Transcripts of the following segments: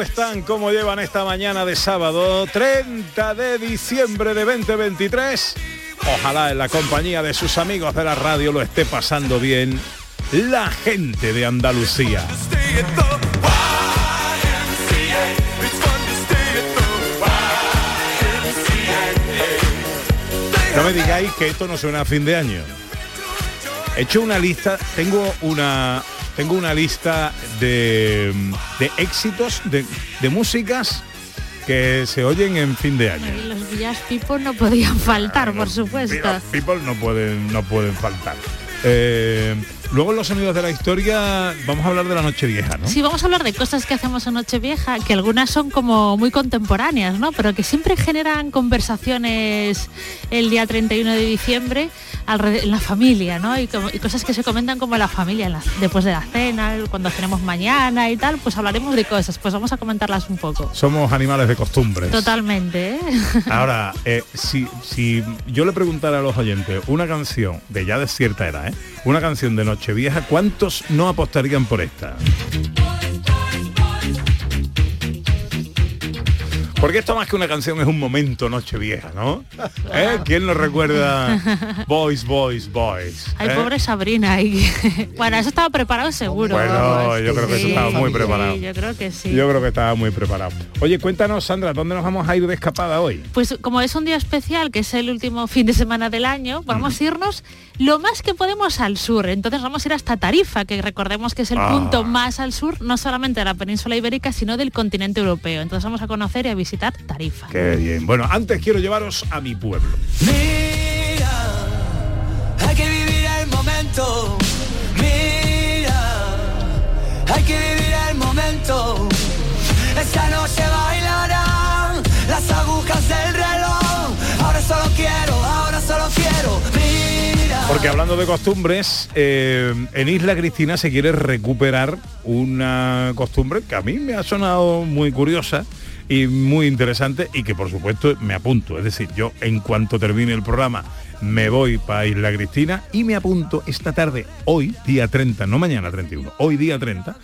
¿Cómo están? ¿Cómo llevan esta mañana de sábado 30 de diciembre de 2023? Ojalá en la compañía de sus amigos de la radio lo esté pasando bien la gente de Andalucía. No me digáis que esto no suena a fin de año. He hecho una lista, tengo una tengo una lista de, de éxitos de, de músicas que se oyen en fin de año. Y los Villas People no podían faltar, por supuesto. Mira, People no pueden, no pueden faltar. Eh, luego en los sonidos de la historia vamos a hablar de la noche vieja, ¿no? Sí, vamos a hablar de cosas que hacemos en Nochevieja, que algunas son como muy contemporáneas, ¿no? Pero que siempre generan conversaciones el día 31 de diciembre en la familia, ¿no? Y, como- y cosas que se comentan como la familia, en la- después de la cena, cuando cenemos mañana y tal, pues hablaremos de cosas, pues vamos a comentarlas un poco. Somos animales de costumbres. Totalmente, ¿eh? Ahora, eh, si, si yo le preguntara a los oyentes una canción de ya de cierta edad, ¿eh? una canción de Nochevieja, ¿cuántos no apostarían por esta? Porque esto más que una canción es un momento Nochevieja, ¿no? ¿Eh? ¿Quién nos recuerda Boys, Boys, Boys? Ay, ¿Eh? pobre Sabrina. y- bueno, eso estaba preparado seguro. Bueno, vamos. yo creo que eso Sí, estaba muy sí, preparado. Yo creo que sí. Yo creo que estaba muy preparado. Oye, cuéntanos, Sandra, ¿dónde nos vamos a ir de escapada hoy? Pues como es un día especial, que es el último fin de semana del año, vamos a irnos lo más que podemos al sur. Entonces vamos a ir hasta Tarifa, que recordemos que es el Ah. punto más al sur, no solamente de la península ibérica, sino del continente europeo. Entonces vamos a conocer y a visitar Tarifa. Qué bien. Bueno, antes quiero llevaros a mi pueblo. Mira, hay que vivir el momento. Mira, hay que vivir el momento. Esta noche bailarán las agujas del reloj. Ahora solo quiero, ahora solo quiero. Porque hablando de costumbres, eh, en Isla Cristina se quiere recuperar una costumbre que a mí me ha sonado muy curiosa y muy interesante y que por supuesto me apunto. Es decir, yo en cuanto termine el programa me voy para Isla Cristina y me apunto esta tarde, hoy, día 30, no mañana 31, hoy día 30,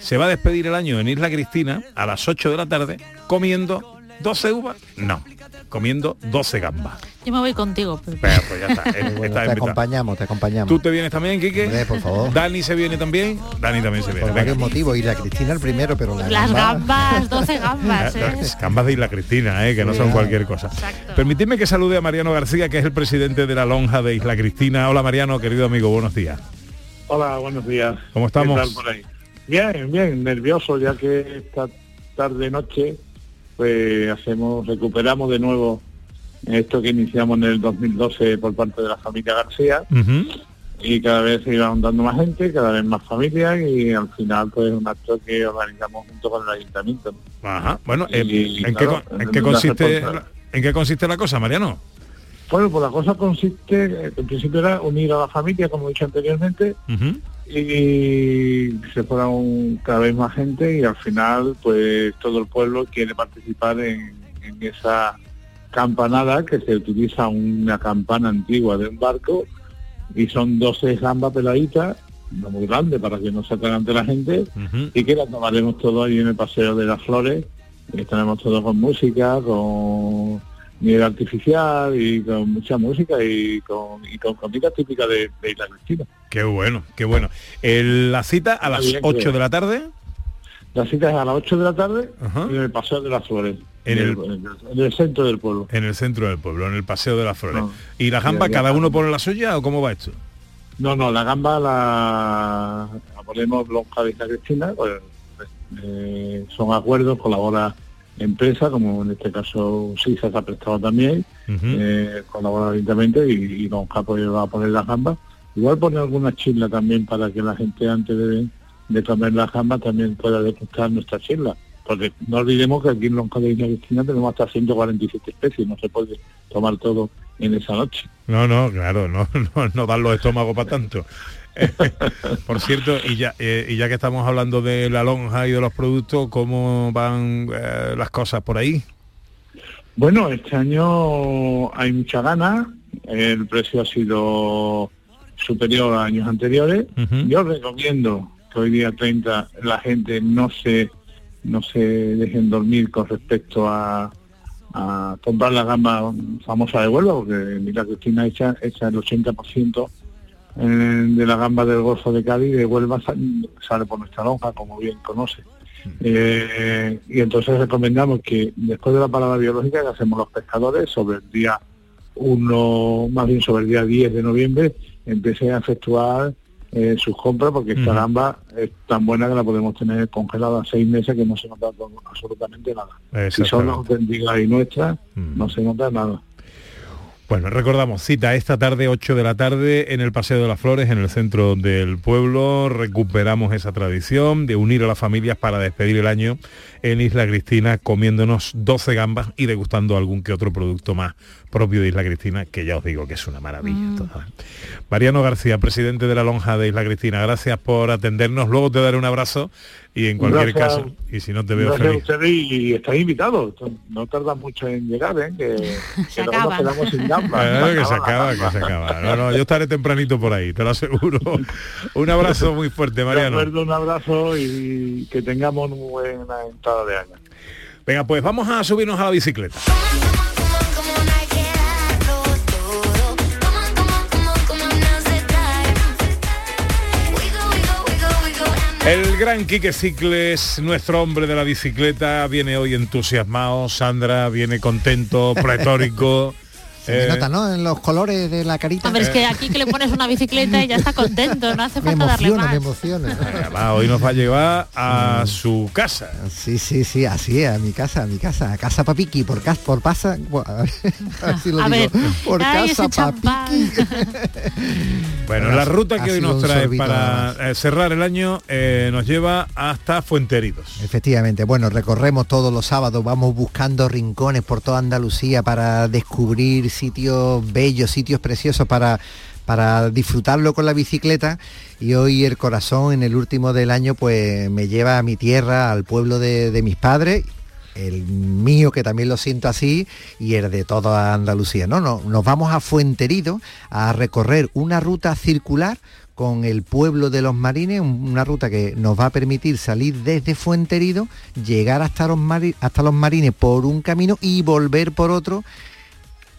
se va a despedir el año en Isla Cristina a las 8 de la tarde comiendo 12 uvas, no, comiendo 12 gambas. Yo me voy contigo, Pepe. Pero, pues ya está, Bueno, está te invitado. acompañamos, te acompañamos. ¿Tú te vienes también, Quique? Hombre, por favor. Dani se viene también. Dani también se viene. Por varios motivos. Y la Cristina el primero, pero la Las gamba- gambas, 12 gambas, ¿eh? Las Gambas de Isla Cristina, eh, que no son cualquier cosa. Exacto. Permitidme que salude a Mariano García, que es el presidente de la lonja de Isla Cristina. Hola Mariano, querido amigo, buenos días. Hola, buenos días. ¿Cómo estamos? ¿Qué tal por ahí? Bien, bien, nervioso ya que esta tarde noche pues hacemos, recuperamos de nuevo esto que iniciamos en el 2012 por parte de la familia García y cada vez se iban dando más gente, cada vez más familias y al final pues un acto que organizamos junto con el ayuntamiento. Ajá. Bueno, eh, Y, ¿en, claro, qué, con- en qué la consiste, responsabilidad. ¿en qué consiste la cosa, Mariano? Bueno, pues la cosa consiste, en principio era unir a la familia, como he dicho anteriormente. Y se fuera un- cada vez más gente y al final pues todo el pueblo quiere participar en, en esa campanada que se utiliza una campana antigua de un barco y son 12 gambas peladitas, no muy grandes para que no se atragante la gente y que la tomaremos todo ahí en el paseo de las flores. Y estaremos todos con música, con artificial y con mucha música y con, y con comida típica de, de Isla Cristina. Qué bueno, qué bueno. El- la cita a las bien, 8 creo. de la tarde. La cita es a las 8 de la tarde Ajá. en el Paseo de las Flores, En el- el, en el- en el centro del pueblo. En el centro del pueblo, en el Paseo de las Flores. No. ¿Y la había cada uno pone la suya o cómo va esto? No, no, la gamba la, la ponemos lonja de Isla Cristina, pues, eh, son acuerdos, colabora empresa, como en este caso SISA se ha prestado también, Ujú. eh, colabora directamente y, y lonja pues va a poner la gamba. Igual pone alguna chisla también para que la gente antes de, de comer la gamba también pueda degustar nuestra chisla. Porque no olvidemos que aquí en Lonja de Isla Cristina tenemos hasta 147 especies, no se puede tomar todo en esa noche. No, no, claro, no, no, no dan los estómagos para tanto. Por cierto, y ya, eh, y ya que estamos hablando de la lonja y de los productos, ¿cómo van eh, las cosas por ahí? Bueno, este año hay mucha gana, el precio ha sido superior a años anteriores. Yo recomiendo que hoy día 30 la gente no se no se dejen dormir con respecto a, a comprar la gama famosa de Huelva, porque mira Cristina echa, echa el 80% eh, de la gamba del Golfo de Cádiz de Huelva sa- sale por nuestra lonja, como bien conoce. Eh, y entonces recomendamos que después de la parada biológica que hacemos los pescadores sobre el día 1, más bien sobre el día 10 de noviembre, empiecen a efectuar eh, sus compras porque esta gamba es tan buena que la podemos tener congelada seis meses que no se nota absolutamente nada. Si son auténticas y nuestras, Mm. no se nota nada. Bueno, recordamos, cita esta tarde, 8 de la tarde, en el Paseo de las Flores, en el centro del pueblo. Recuperamos esa tradición de unir a las familias para despedir el año en Isla Cristina, comiéndonos 12 gambas y degustando algún que otro producto más propio de Isla Cristina, que ya os digo que es una maravilla. toda. Mariano García, presidente de la Lonja de Isla Cristina, gracias por atendernos. Luego te daré un abrazo y en cualquier Gracias. caso, y si no te veo Gracias a feliz. ustedes y, y estáis invitados. No tarda mucho en llegar, ¿eh? que, Se que luego nos quedamos sin gamba. Claro que se acaba, que gamba. se acaba. No, no, yo estaré tempranito por ahí, te lo aseguro. Un abrazo muy fuerte, Mariano. acuerdo, un abrazo y que tengamos una buena entrada de año. Venga, pues vamos a subirnos a la bicicleta. El gran Quique Cicles, nuestro hombre de la bicicleta, viene hoy entusiasmado, Sandra viene contento, pletórico. Se eh, nota, ¿no? En los colores de la carita. Hombre, es que aquí que le pones una bicicleta y ya está contento, no hace me falta darle emociona, más. me emociona. venga, va, hoy nos va a llevar a su casa. Sí, sí, sí, así es, a mi casa, a mi casa, a casa Papiqui, por casa, por pasa, bueno, a ver, a ver si lo A digo, ver, por ay, casa champán. Bueno, la ruta que hoy nos trae para eh, cerrar el año eh, nos lleva hasta Fuenteridos. Efectivamente, bueno, recorremos todos los sábados, vamos buscando rincones por toda Andalucía para descubrir sitios bellos, sitios preciosos para, para disfrutarlo con la bicicleta y hoy el corazón en el último del año pues me lleva a mi tierra, al pueblo de, mis padres el mío que también lo siento así y el de toda Andalucía. No, no, nos vamos a Fuenterido a recorrer una ruta circular con el pueblo de los marines, un- una ruta que nos va a permitir salir desde Fuenterido, llegar hasta los, hasta los marines por un camino y volver por otro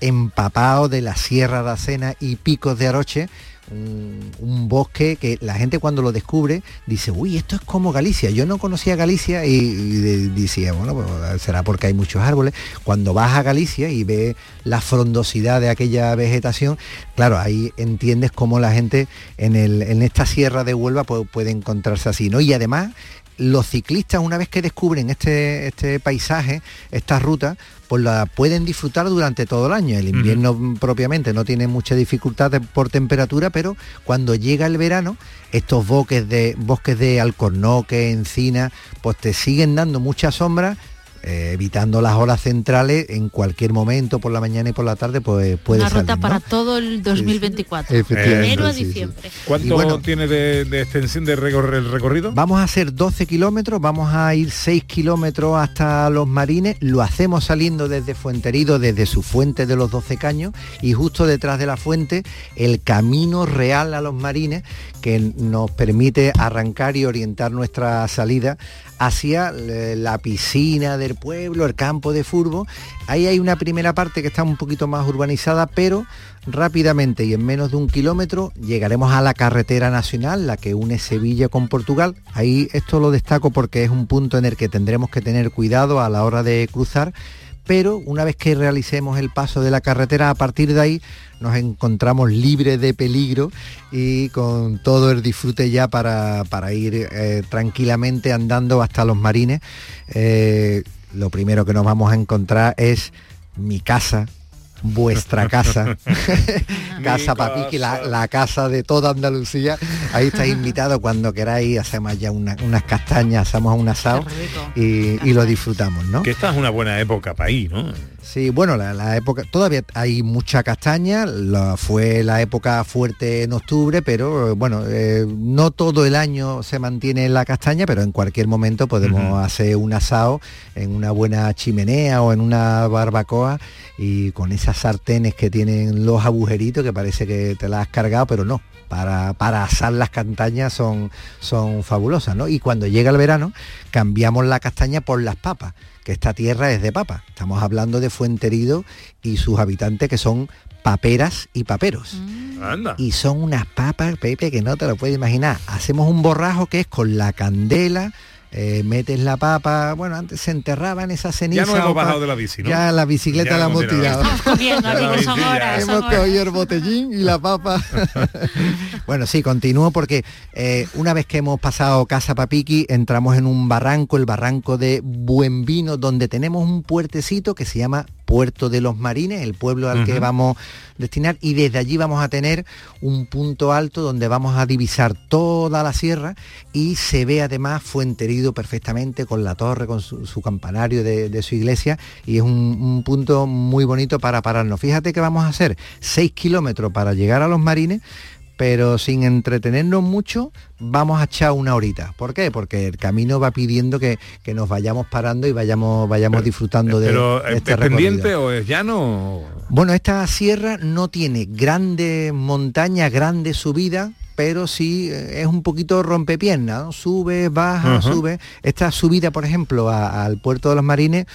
empapado de la Sierra de Acena y Picos de Aroche, un, bosque que la gente cuando lo descubre dice, uy, esto es como Galicia. Yo no conocía Galicia y, y bueno, pues, será porque hay muchos árboles. Cuando vas a Galicia y ves la frondosidad de aquella vegetación, claro, ahí entiendes cómo la gente en, el, en esta sierra de Huelva pues, puede encontrarse así, ¿no? Y además los ciclistas una vez que descubren este, este paisaje, esta ruta, pues la pueden disfrutar durante todo el año. El invierno propiamente no tiene mucha dificultad de- por temperatura, pero cuando llega el verano, estos bosques de, bosques de alcornoque, encina, pues te siguen dando mucha sombra. Eh, evitando las horas centrales en cualquier momento por la mañana y por la tarde pues puede Una ruta salir, ¿no? para todo el 2024. Efectivamente, De enero a sí, sí. diciembre. ¿Cuánto bueno- tiene de, de extensión de el recorrido? Vamos a hacer 12 kilómetros, vamos a ir 6 kilómetros hasta los marines, lo hacemos saliendo desde Fuenterido, desde su fuente de los 12 caños y justo detrás de la fuente el camino real a los marines que nos permite arrancar y orientar nuestra salida hacia la piscina del el pueblo, el campo de furbo. Ahí hay una primera parte que está un poquito más urbanizada, pero rápidamente y en menos de un kilómetro llegaremos a la carretera nacional, la que une Sevilla con Portugal. Ahí esto lo destaco porque es un punto en el que tendremos que tener cuidado a la hora de cruzar pero una vez que realicemos el paso de la carretera, a partir de ahí nos encontramos libres de peligro y con todo el disfrute ya para, ir eh, tranquilamente andando hasta los marines. Eh, lo primero que nos vamos a encontrar es mi casa, vuestra casa, Casa Papiqui, la, casa de toda Andalucía. Ahí estáis invitados cuando queráis, hacemos ya unas castañas, hacemos un asado y, lo disfrutamos, ¿no? Que esta es una buena época para ir, ¿no? Sí, bueno, la, época, todavía hay mucha castaña, fue la época fuerte en octubre, pero bueno, eh, no todo el año se mantiene la castaña, pero en cualquier momento podemos hacer un asado en una buena chimenea o en una barbacoa y con esas sartenes que tienen los agujeritos que parece que te las has cargado, pero no. Para, para asar las castañas son, son fabulosas, ¿no? Y cuando llega el verano, cambiamos la castaña por las papas, que esta tierra es de papa. Estamos hablando de Fuenterido y sus habitantes que son paperas y paperos. Mm. Y son unas papas, Pepe, que no te lo puedes imaginar. Hacemos un borrajo que es con la candela, eh, metes la papa, bueno, antes se enterraba en esa ceniza. Ya no hemos bajado de la bici, ¿no? Ya la bicicleta la hemos tirado. Estamos comiendo, son horas, Hemos cogido el botellín y la papa. bueno, sí, continúo porque eh, una vez que hemos pasado Casa Papiqui, entramos en un barranco, el barranco de Buen Vino, donde tenemos un puertecito que se llama Puerto de los Marines, el pueblo al que vamos a destinar, y desde allí vamos a tener un punto alto donde vamos a divisar toda la sierra y se ve además Fuenterido perfectamente con la torre, con su, campanario de, su iglesia, y es un, un, punto muy bonito para pararnos. Fíjate que vamos a hacer 6 kilómetros para llegar a los Marines, pero sin entretenernos mucho, vamos a echar una horita. ¿Por qué? Porque el camino va pidiendo que, nos vayamos parando y vayamos, vayamos disfrutando de, pero, este ¿es pendiente o es llano? Bueno, esta sierra no tiene grandes montañas, grandes subidas, pero sí eh, es un poquito rompepierna, sube, baja, sube. Esta subida, por ejemplo, al puerto de los Marines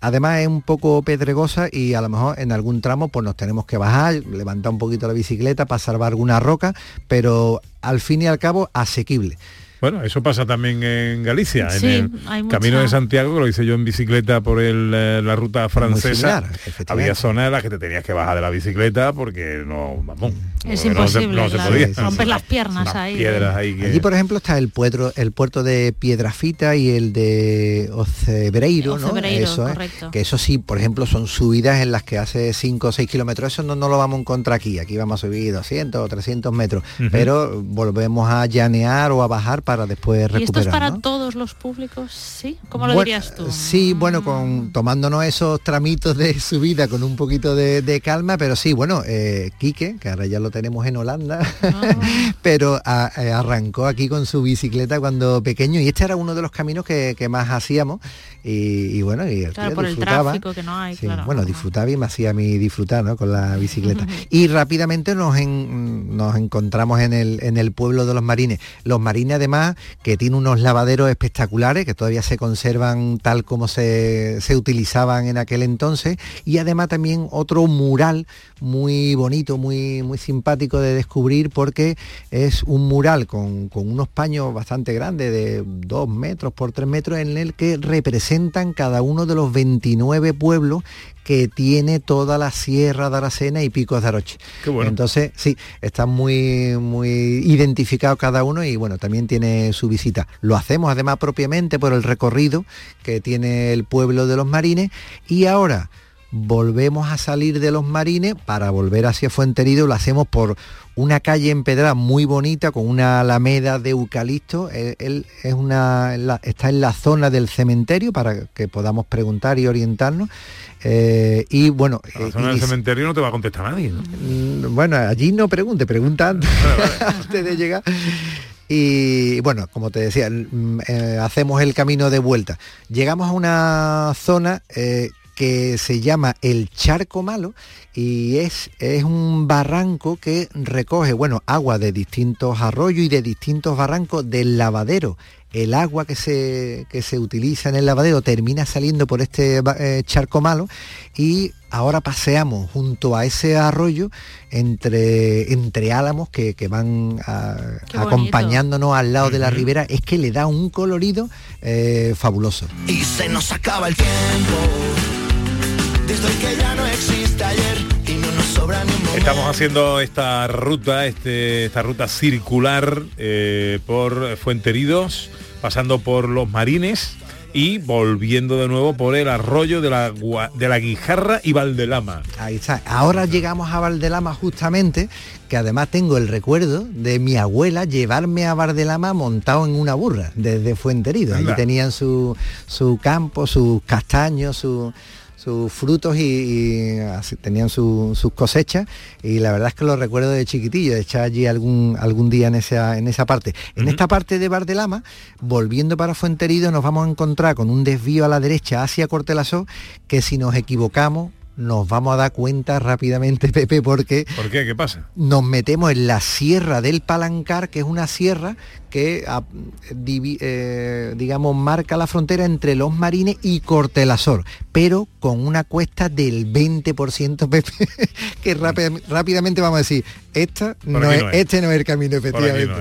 Además es un poco pedregosa y a lo mejor en algún tramo pues nos tenemos que bajar, levantar un poquito la bicicleta para salvar alguna roca, pero al fin y al cabo asequible. Bueno, eso pasa también en Galicia, en el Camino de Santiago, que lo hice yo en bicicleta por eh, la ruta francesa. había zonas en las que te tenías que bajar de la bicicleta porque no, vamos, es imposible, no, se, podía. Romper las piernas ahí. Piedras ahí Allí, por ejemplo, está el puerto, el puerto de Piedrafita y el de Ocebreiro, ¿no? Eso, que eso sí, por ejemplo, son subidas en las que hace 5 o 6 kilómetros. Eso no, no lo vamos a encontrar aquí. Aquí vamos a subir 200 o 300 metros. Pero volvemos a llanear o a bajar para después recuperar. ¿Y esto es para todos los públicos? ¿Sí? ¿Cómo lo dirías tú? Sí, bueno, con tomándonos esos tramitos de subida con un poquito de, calma, pero sí, bueno, eh, Quique, que ahora ya lo tenemos en Holanda, ah. pero eh, arrancó aquí con su bicicleta cuando pequeño y este era uno de los caminos que, más hacíamos y, bueno, y el claro, por el tráfico que no hay, Bueno, disfrutaba y me hacía a mí disfrutar ¿no? con la bicicleta. y rápidamente nos, nos encontramos en el, en el pueblo de los marines. Los marines además que tiene unos lavaderos espectaculares que todavía se conservan tal como se, utilizaban en aquel entonces y además también otro mural muy bonito, muy, muy simpático de descubrir porque es un mural con, con unos paños bastante grandes de dos metros por tres metros en el que representan cada uno de los 29 pueblos que tiene toda la Sierra de Aracena y Picos de Aroche. Entonces, sí, está muy, muy identificado cada uno y bueno, también tiene su visita. Lo hacemos además propiamente por el recorrido que tiene el pueblo de los marines y ahora volvemos a salir de los marines para volver hacia Fuenterido, lo hacemos por una calle empedrada muy bonita con una alameda de eucalipto. Él, es una, está en la zona del cementerio para que podamos preguntar y orientarnos. Eh, y bueno... la eh, zona del cementerio no te va a contestar nadie, mm, Bueno, allí no pregunte, pregunta antes, de llegar. Y bueno, como te decía, mm, eh, hacemos el camino de vuelta. Llegamos a una zona que se llama el Charco Malo y es, es un barranco que recoge, bueno, agua de distintos arroyos y de distintos barrancos del lavadero. El agua que se, que se utiliza en el lavadero termina saliendo por este eh, charco malo y ahora paseamos junto a ese arroyo entre, entre álamos que, van acompañándonos al lado de la ribera, es que le da un colorido eh, fabuloso. Y se nos acaba el tiempo, Estamos haciendo esta ruta, este, esta ruta circular eh, por Fuenteridos, pasando por los Marines y volviendo de nuevo por el arroyo de la, de la Guijarra y Valdelama. Ahí está. Ahora llegamos a Valdelama justamente, que además tengo el recuerdo de mi abuela llevarme a Valdelama montado en una burra desde Fuenterido. Allí tenían su, su campo, sus castaños, su sus frutos y, tenían sus cosechas y la verdad es que lo recuerdo de chiquitillo, de echar allí algún, algún día en esa, en esa parte. En esta parte de Bardelama, volviendo para Fuenterido, nos vamos a encontrar con un desvío a la derecha hacia Cortelazó, que si nos equivocamos nos vamos a dar cuenta rápidamente, Pepe, porque... ¿Por qué? ¿Qué pasa? Nos metemos en la Sierra del Palancar, que es una sierra que, ah, eh, digamos, marca la frontera entre Los Marines y Cortelazor, pero con una cuesta del 20%, Pepe, que rápidamente vamos a decir, esta no es, este no es el camino, efectivamente.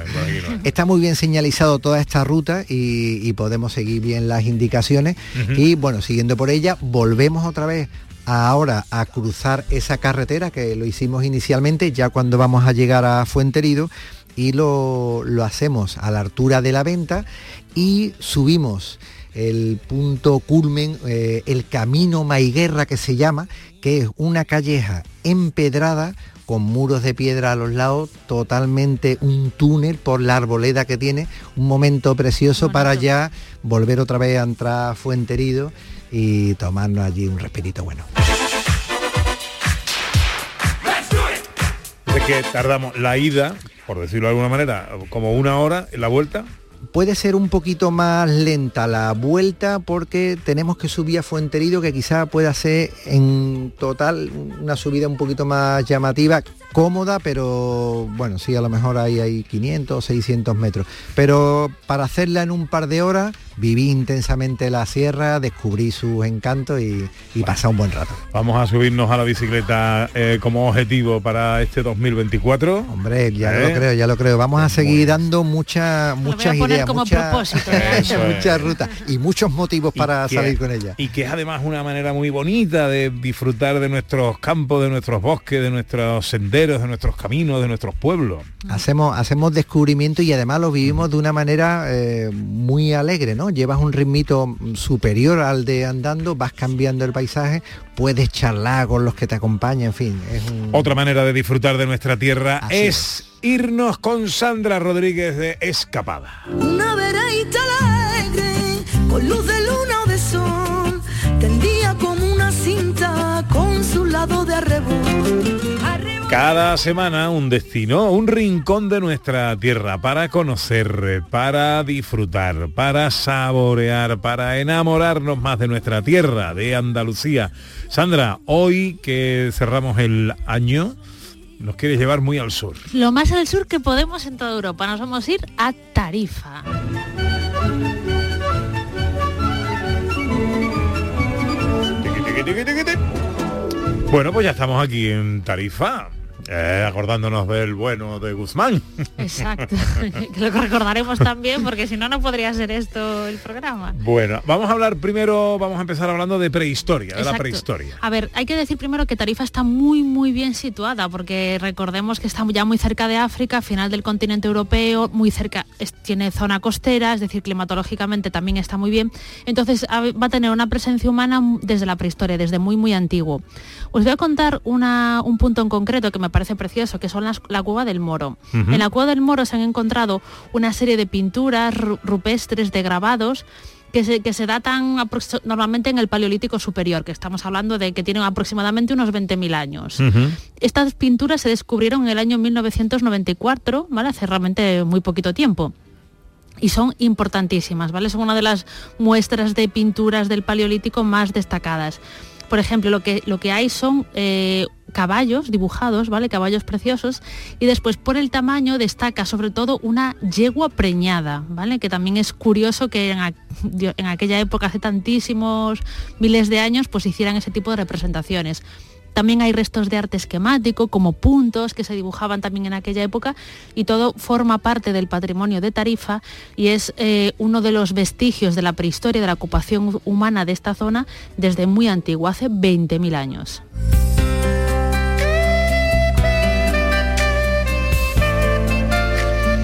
Está muy bien señalizado toda esta ruta y, podemos seguir bien las indicaciones. Y bueno, siguiendo por ella, volvemos otra vez ahora a cruzar esa carretera que lo hicimos inicialmente, ya cuando vamos a llegar a Fuenterido, y lo, hacemos a la altura de la venta y subimos el punto culmen, eh, el camino Maiguerra que se llama, que es una calleja empedrada con muros de piedra a los lados, totalmente un túnel por la arboleda que tiene, un momento precioso para ya volver otra vez a entrar a Fuenterido y tomarnos allí un respirito bueno. Es que tardamos la ida, por decirlo de alguna manera, como una hora, en la vuelta, puede ser un poquito más lenta la vuelta porque tenemos que subir a Fuenterido que quizá pueda ser en total una subida un poquito más llamativa, cómoda, pero bueno, sí, a lo mejor ahí hay 500, 600 metros. Pero para hacerla en un par de horas, viví intensamente la sierra, descubrí sus encantos y, y pasar un buen rato. Vamos a subirnos a la bicicleta eh, como objetivo para este 2024. Hombre, ya lo ¿Eh? creo, ya lo creo. Vamos a seguir dando muchas muchas ideas, como propósito, muchas rutas y muchos motivos para salir con ella. Y que es además una manera muy bonita de disfrutar de nuestros campos, de nuestros bosques, de nuestros senderos, de nuestros caminos, de nuestros pueblos. Hacemos, hacemos descubrimiento y además lo vivimos de una manera eh, muy alegre, ¿no? Llevas un ritmito superior al de andando, vas cambiando el paisaje, puedes charlar con los que te acompañan, en fin. Es Otra manera de disfrutar de nuestra tierra es, irnos con Sandra Rodríguez de Escapada. Una veraita alegre, con luz cada semana un destino, un rincón de nuestra tierra para conocer, para disfrutar, para saborear, para enamorarnos más de nuestra tierra, de Andalucía. Sandra, hoy que cerramos el año, nos quieres llevar muy al sur. Lo más al sur que podemos en toda Europa. Nos vamos a ir a Tarifa. Bueno, pues ya estamos aquí en Tarifa. Eh, acordándonos del bueno de Guzmán. Exacto, que lo recordaremos también porque si no, no podría ser esto el programa. Bueno, vamos a hablar primero, vamos a empezar hablando de prehistoria, de la prehistoria. A ver, hay que decir primero que Tarifa está muy, muy bien situada porque recordemos que está ya muy cerca de África, final del continente europeo, muy cerca, tiene zona costera, es decir, climatológicamente también está muy bien. Entonces va a tener una presencia humana desde la prehistoria, desde muy, muy antiguo. Os voy a contar un punto en concreto que me parece parece precioso, que son la cueva del Moro. En la cueva del Moro se han encontrado una serie de pinturas rupestres de grabados que se, que se, datan normalmente en el Paleolítico Superior, que estamos hablando de que tienen aproximadamente unos 20.000 años. Estas pinturas se descubrieron en el año 1994, ¿vale? hace realmente muy poquito tiempo. Y son importantísimas, ¿vale? Son una de las muestras de pinturas del Paleolítico más destacadas. Por ejemplo, lo que, lo que hay son eh, caballos dibujados, ¿vale? Caballos preciosos. Y después por el tamaño destaca sobre todo una yegua preñada, ¿vale? Que también es curioso que en, en aquella época, hace tantísimos miles de años, pues hicieran ese tipo de representaciones. También hay restos de arte esquemático, como puntos que se dibujaban también en aquella época, y todo forma parte del patrimonio de Tarifa y es eh, uno de los vestigios de la prehistoria de la ocupación humana de esta zona desde muy antiguo, hace 20.000 años.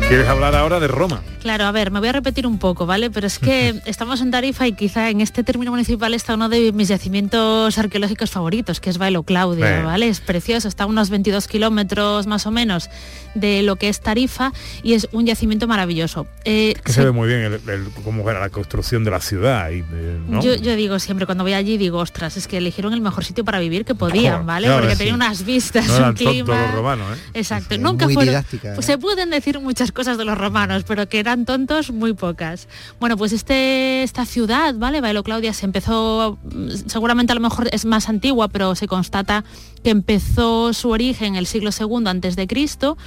¿Quieres hablar ahora de Roma? Claro, a ver, me voy a repetir un poco, ¿vale? Pero es que estamos en Tarifa y quizá en este término municipal está uno de mis yacimientos arqueológicos favoritos, que es Bailo Claudia, ¿vale? Es precioso, está a unos 22 kilómetros más o menos de lo que es Tarifa y es un yacimiento maravilloso. Eh, que se, ve muy bien el, cómo era la construcción de la ciudad. Y, eh, yo, digo siempre, cuando voy allí, digo, ostras, es que eligieron el mejor sitio para vivir que podían, ¿vale? Porque tenía unas vistas, un clima... Los romanos, ¿eh? Exacto, nunca fueron... Pues se pueden decir muchas cosas de los romanos, pero que eran tontos, muy pocas. Bueno, pues este, esta ciudad, ¿vale? Bailo Claudia se empezó, mm, seguramente a lo mejor es más antigua, pero se constata que empezó su origen en el siglo II antes de Cristo.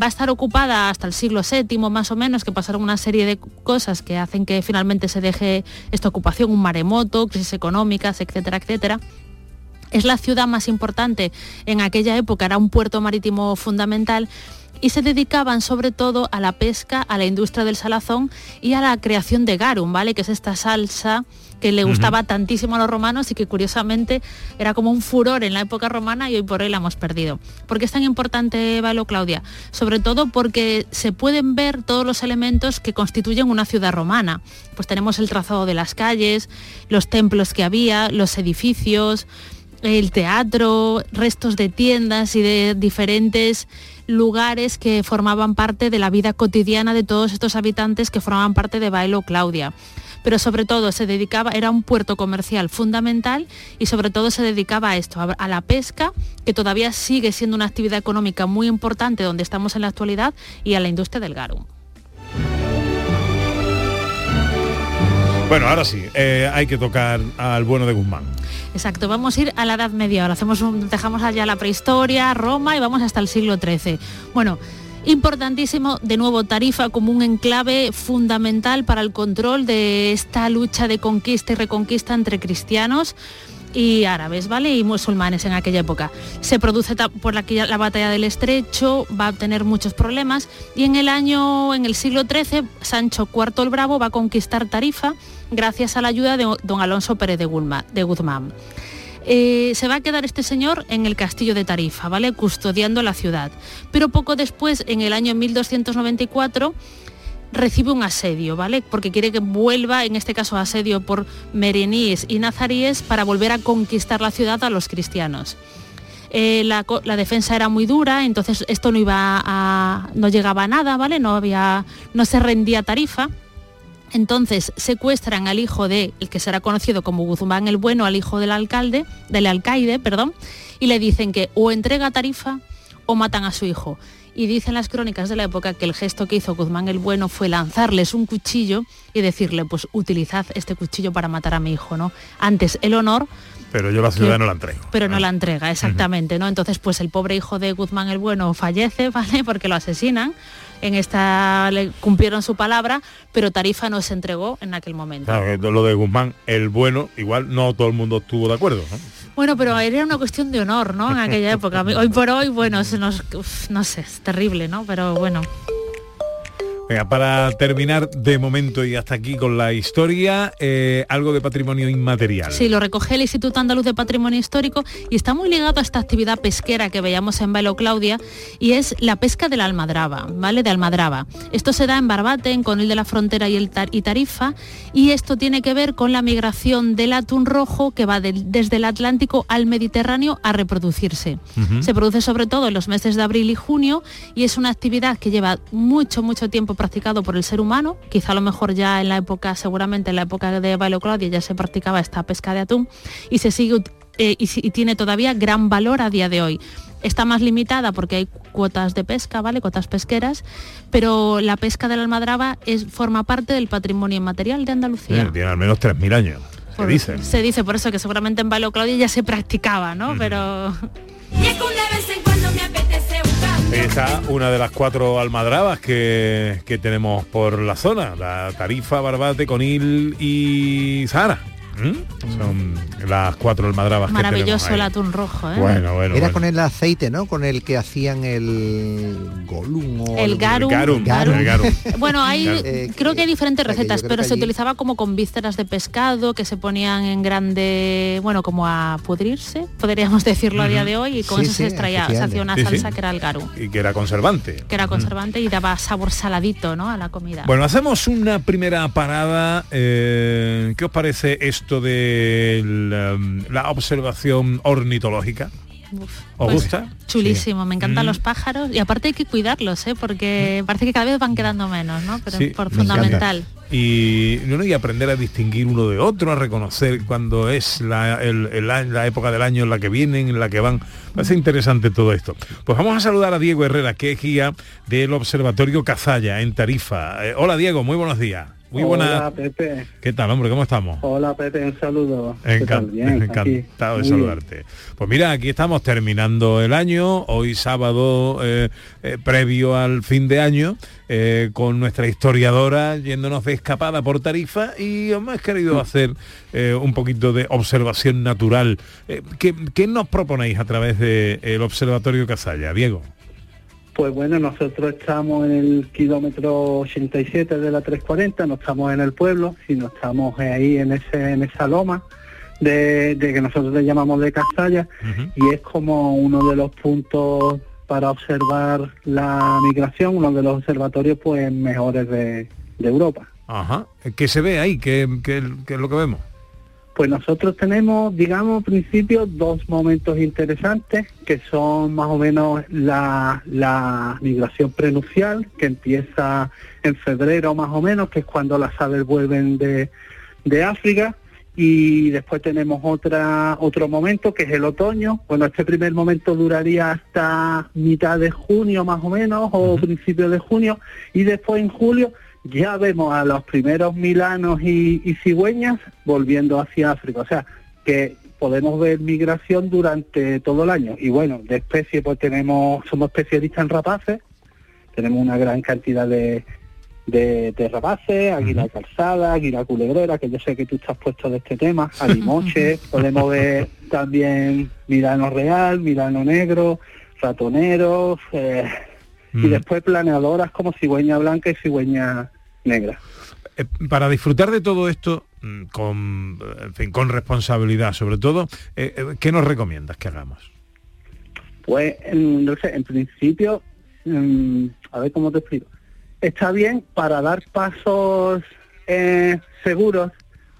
Va a estar ocupada hasta el siglo VII más o menos, que pasaron una serie de cosas que hacen que finalmente se deje esta ocupación, un maremoto, crisis económicas, etcétera, etcétera es la ciudad más importante en aquella época, era un puerto marítimo fundamental y se dedicaban sobre todo a la pesca, a la industria del salazón y a la creación de garum, ¿vale? Que es esta salsa que le gustaba tantísimo a los romanos y que curiosamente era como un furor en la época romana y hoy por hoy la hemos perdido. ¿Por qué es tan importante Valo Claudia? Sobre todo porque se pueden ver todos los elementos que constituyen una ciudad romana. Pues tenemos el trazado de las calles, los templos que había, los edificios, el teatro, restos de tiendas y de diferentes lugares que formaban parte de la vida cotidiana de todos estos habitantes que formaban parte de Bailo Claudia pero sobre todo se dedicaba, era un puerto comercial fundamental y sobre todo se dedicaba a esto, a, la pesca, que todavía sigue siendo una actividad económica muy importante donde estamos en la actualidad, y a la industria del garum. Bueno, ahora sí, eh, hay que tocar al bueno de Guzmán. Exacto, vamos a ir a la Edad Media, ahora hacemos dejamos allá la prehistoria, Roma y vamos hasta el siglo XIII. Bueno, Importantísimo, de nuevo, Tarifa como un enclave fundamental para el control de esta lucha de conquista y reconquista entre cristianos y árabes, ¿vale? Y musulmanes en aquella época. Se produce por la, la batalla del Estrecho, va a tener muchos problemas y en el año, en el siglo XIII, Sancho IV el Bravo va a conquistar Tarifa gracias a la ayuda de don Alonso Pérez de, Guzmán. Eh, se va a quedar este señor en el castillo de Tarifa, ¿vale? Custodiando la ciudad. Pero poco después, en el año 1294, recibe un asedio, ¿vale? Porque quiere que vuelva, en este caso asedio por mereníes y nazaríes, para volver a conquistar la ciudad a los cristianos. Eh, la, defensa era muy dura, entonces esto no iba no llegaba a nada, ¿vale? No había, no se rendía tarifa. Entonces secuestran al hijo de, el que será conocido como Guzmán el Bueno, al hijo del alcalde, del alcaide, perdón, y le dicen que o entrega tarifa o matan a su hijo. Y dicen las crónicas de la época que el gesto que hizo Guzmán el Bueno fue lanzarles un cuchillo y decirle, pues utilizad este cuchillo para matar a mi hijo, ¿no? Antes el honor pero yo la ciudad no la entrego. Pero no la entrega, exactamente, ¿no? Entonces, pues el pobre hijo de Guzmán el Bueno fallece, ¿vale? Porque lo asesinan en esta le cumplieron su palabra, pero Tarifa no se entregó en aquel momento. Claro, lo de Guzmán, el bueno, igual no todo el mundo estuvo de acuerdo. Bueno, pero era una cuestión de honor, ¿no? En aquella época. Hoy por hoy, bueno, se nos, no sé, es terrible, ¿no? Pero bueno. Venga, para terminar de momento y hasta aquí con la historia, eh, algo de patrimonio inmaterial. Sí, lo recoge el Instituto Andaluz de Patrimonio Histórico y está muy ligado a esta actividad pesquera que veíamos en Bailo Claudia y es la pesca de la almadraba, ¿vale? De almadraba. Esto se da en Barbate, en Conil de la Frontera y, el y Tarifa y esto tiene que ver con la migración del atún rojo que va desde el Atlántico al Mediterráneo a reproducirse. Se produce sobre todo en los meses de abril y junio y es una actividad que lleva mucho, mucho tiempo practicado por el ser humano, quizá a lo mejor ya en la época, seguramente en la época de Bailo Claudia ya se practicaba esta pesca de atún y se sigue eh, y, tiene todavía gran valor a día de hoy. Está más limitada porque hay cuotas de pesca, ¿vale? Cuotas pesqueras, pero la pesca de la almadraba es, forma parte del patrimonio inmaterial de Andalucía. tiene al menos 3.000 años. Por- dice. Se dice por eso que seguramente en Bailo Claudia ya se practicaba, ¿no? Pero Y es que de vez en cuando me apetece un cambio. Ahí está una de las cuatro almadrabas que, que tenemos por la zona, la Tarifa, Barbate, Conil y Sahara. ¿Mm? Son las cuatro almadrabas que maravilloso el atún rojo, ¿eh? Bueno, bueno, Era bueno. con el aceite, ¿no? Con el que hacían el Golum o El garum. Garum, Garum. el garum. Bueno, hay. Eh, creo que hay diferentes recetas, pero se utilizaba como con vísceras de pescado que se ponían en grande, bueno, como a pudrirse, podríamos decirlo a día de hoy, y con Sí, eso sí, se extraía, se hacía una Sí, sí. salsa que era el garum, Y que era conservante. que era conservante y daba sabor saladito, ¿no? A la comida. Bueno, hacemos una primera parada. eh, ¿Qué os parece esto de la, la observación ornitológica? Uf, ¿Os pues, gusta? Chulísimo, me encantan Mm. los pájaros y aparte hay que cuidarlos, ¿eh? porque parece que cada vez van quedando menos, ¿no? Pero Sí, por me encanta. Y, y aprender a distinguir uno de otro, a reconocer cuando es la, el- el la época del año en la que vienen, en la que van. Parece interesante todo esto. Pues vamos a saludar a Diego Herrera, que es guía del Observatorio Cazalla en Tarifa. Eh, hola Diego, muy buenos días. Muy Hola buena. Pepe, ¿Qué tal, hombre? ¿Cómo estamos? hola Pepe, un saludo. Bien, aquí. encantado de saludarte. Pues mira, aquí estamos terminando el año, hoy sábado eh, eh, previo al fin de año, eh, con nuestra historiadora yéndonos de escapada por Tarifa y hemos querido hacer eh, un poquito de observación natural. Eh, ¿qué, qué nos proponéis a través del Observatorio Casalla, Diego? Pues bueno, nosotros estamos en el kilómetro 87 de la 340, no estamos en el pueblo, sino estamos ahí en ese en esa loma de, de que nosotros le llamamos de Castalla y es como uno de los puntos para observar la migración, uno de los observatorios pues mejores de, de Europa. Ajá. ¿Qué se ve ahí? ¿Qué, qué- qué es lo que vemos? Pues nosotros tenemos, digamos, al principio dos momentos interesantes, que son más o menos la, la migración prenupcial, que empieza en febrero más o menos, que es cuando las aves vuelven de, de África, y después tenemos otra otro momento, que es el otoño. Bueno, este primer momento duraría hasta mitad de junio más o menos, o principio de junio, y después en julio ya vemos a los primeros milanos y, y cigüeñas volviendo hacia África. O sea, que podemos ver migración durante todo el año. Y bueno, de especies, pues tenemos, somos especialistas en rapaces, tenemos una gran cantidad de, de, de águila calzada, águila culebrera, que yo sé que tú estás puesto de este tema, alimoche, podemos ver también milano real, milano negro, ratoneros, eh, y Mm. después planeadoras como cigüeña blanca y cigüeña negra. Eh, para disfrutar de todo esto mm, con, en fin, con responsabilidad sobre todo, eh, ¿qué nos recomiendas que hagamos? Pues, en, no sé, en principio, mm, a ver cómo te explico. Está bien para dar pasos eh, seguros,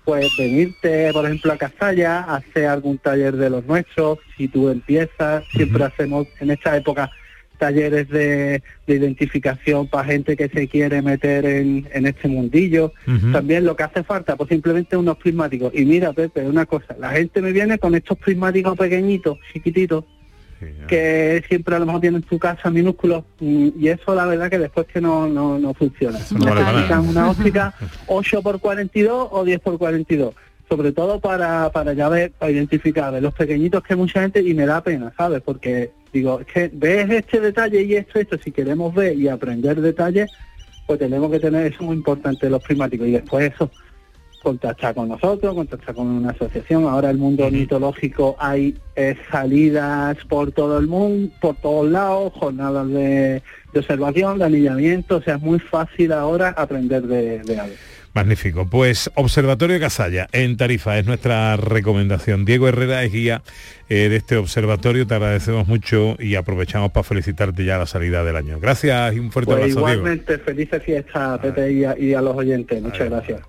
pues venirte, por ejemplo, a Castalla, hacer algún taller de los nuestros, si tú empiezas, siempre hacemos en esta época talleres de, de identificación para gente que se quiere meter en, en este mundillo. También lo que hace falta, pues simplemente unos prismáticos. Y mira, Pepe, una cosa, la gente me viene con estos prismáticos pequeñitos, chiquititos, que siempre a lo mejor tienen su casa minúsculos mm, y eso la verdad que después que no, no, no funciona. no vale una óptica 8 por 42 o 10 por 42 sobre todo para, para ya ver, para identificar de los pequeñitos que mucha gente y me da pena, ¿sabes? Porque digo, es que ves este detalle y esto, esto, si queremos ver y aprender detalles, pues tenemos que tener eso muy importante los primáticos y después eso contactar con nosotros, contactar con una asociación. Ahora el mundo ornitológico hay eh, salidas por todo el mundo, por todos lados, jornadas de, de observación, de anillamiento, o sea, es muy fácil ahora aprender de, de aves. Magnífico. Pues Observatorio Casalla en Tarifa es nuestra recomendación. Diego Herrera es guía eh, de este observatorio. Te agradecemos mucho y aprovechamos para felicitarte ya a la salida del año. Gracias y un fuerte Pues abrazo, Diego. igualmente, felices fiestas, Pepe, y a, y a los oyentes. Muchas gracias.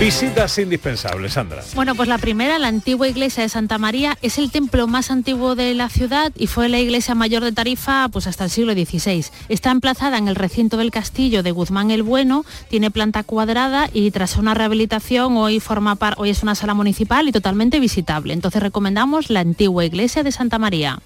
Visitas indispensables, Sandra. Bueno, pues la primera, la antigua iglesia de Santa María, es el templo más antiguo de la ciudad y fue la iglesia mayor de Tarifa pues hasta el siglo XVI. Está emplazada en el recinto del castillo de Guzmán el Bueno, tiene planta cuadrada y tras una rehabilitación hoy forma par, hoy es una sala municipal y totalmente visitable. Entonces recomendamos la antigua iglesia de Santa María.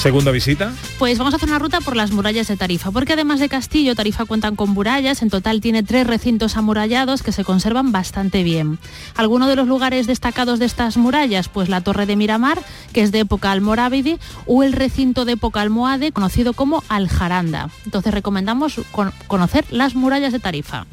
Segunda visita. Pues vamos a hacer una ruta por las murallas de Tarifa, porque además de Castillo, Tarifa cuentan con murallas, en total tiene tres recintos amurallados que se conservan bastante bien. Algunos de los lugares destacados de estas murallas, pues la Torre de Miramar, que es de época almorávide, o el recinto de época almohade, conocido como Aljaranda. Entonces recomendamos con- conocer las murallas de Tarifa.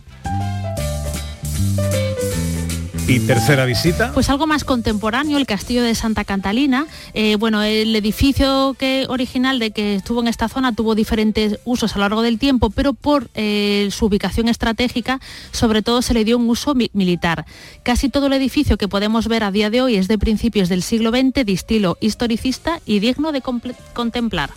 Y tercera visita. Pues algo más contemporáneo, el castillo de Santa Catalina. Eh, bueno, el edificio que, original de que estuvo en esta zona tuvo diferentes usos a lo largo del tiempo, pero por eh, su ubicación estratégica, sobre todo se le dio un uso mi- militar. Casi todo el edificio que podemos ver a día de hoy es de principios del siglo XX, de estilo historicista y digno de contemplar.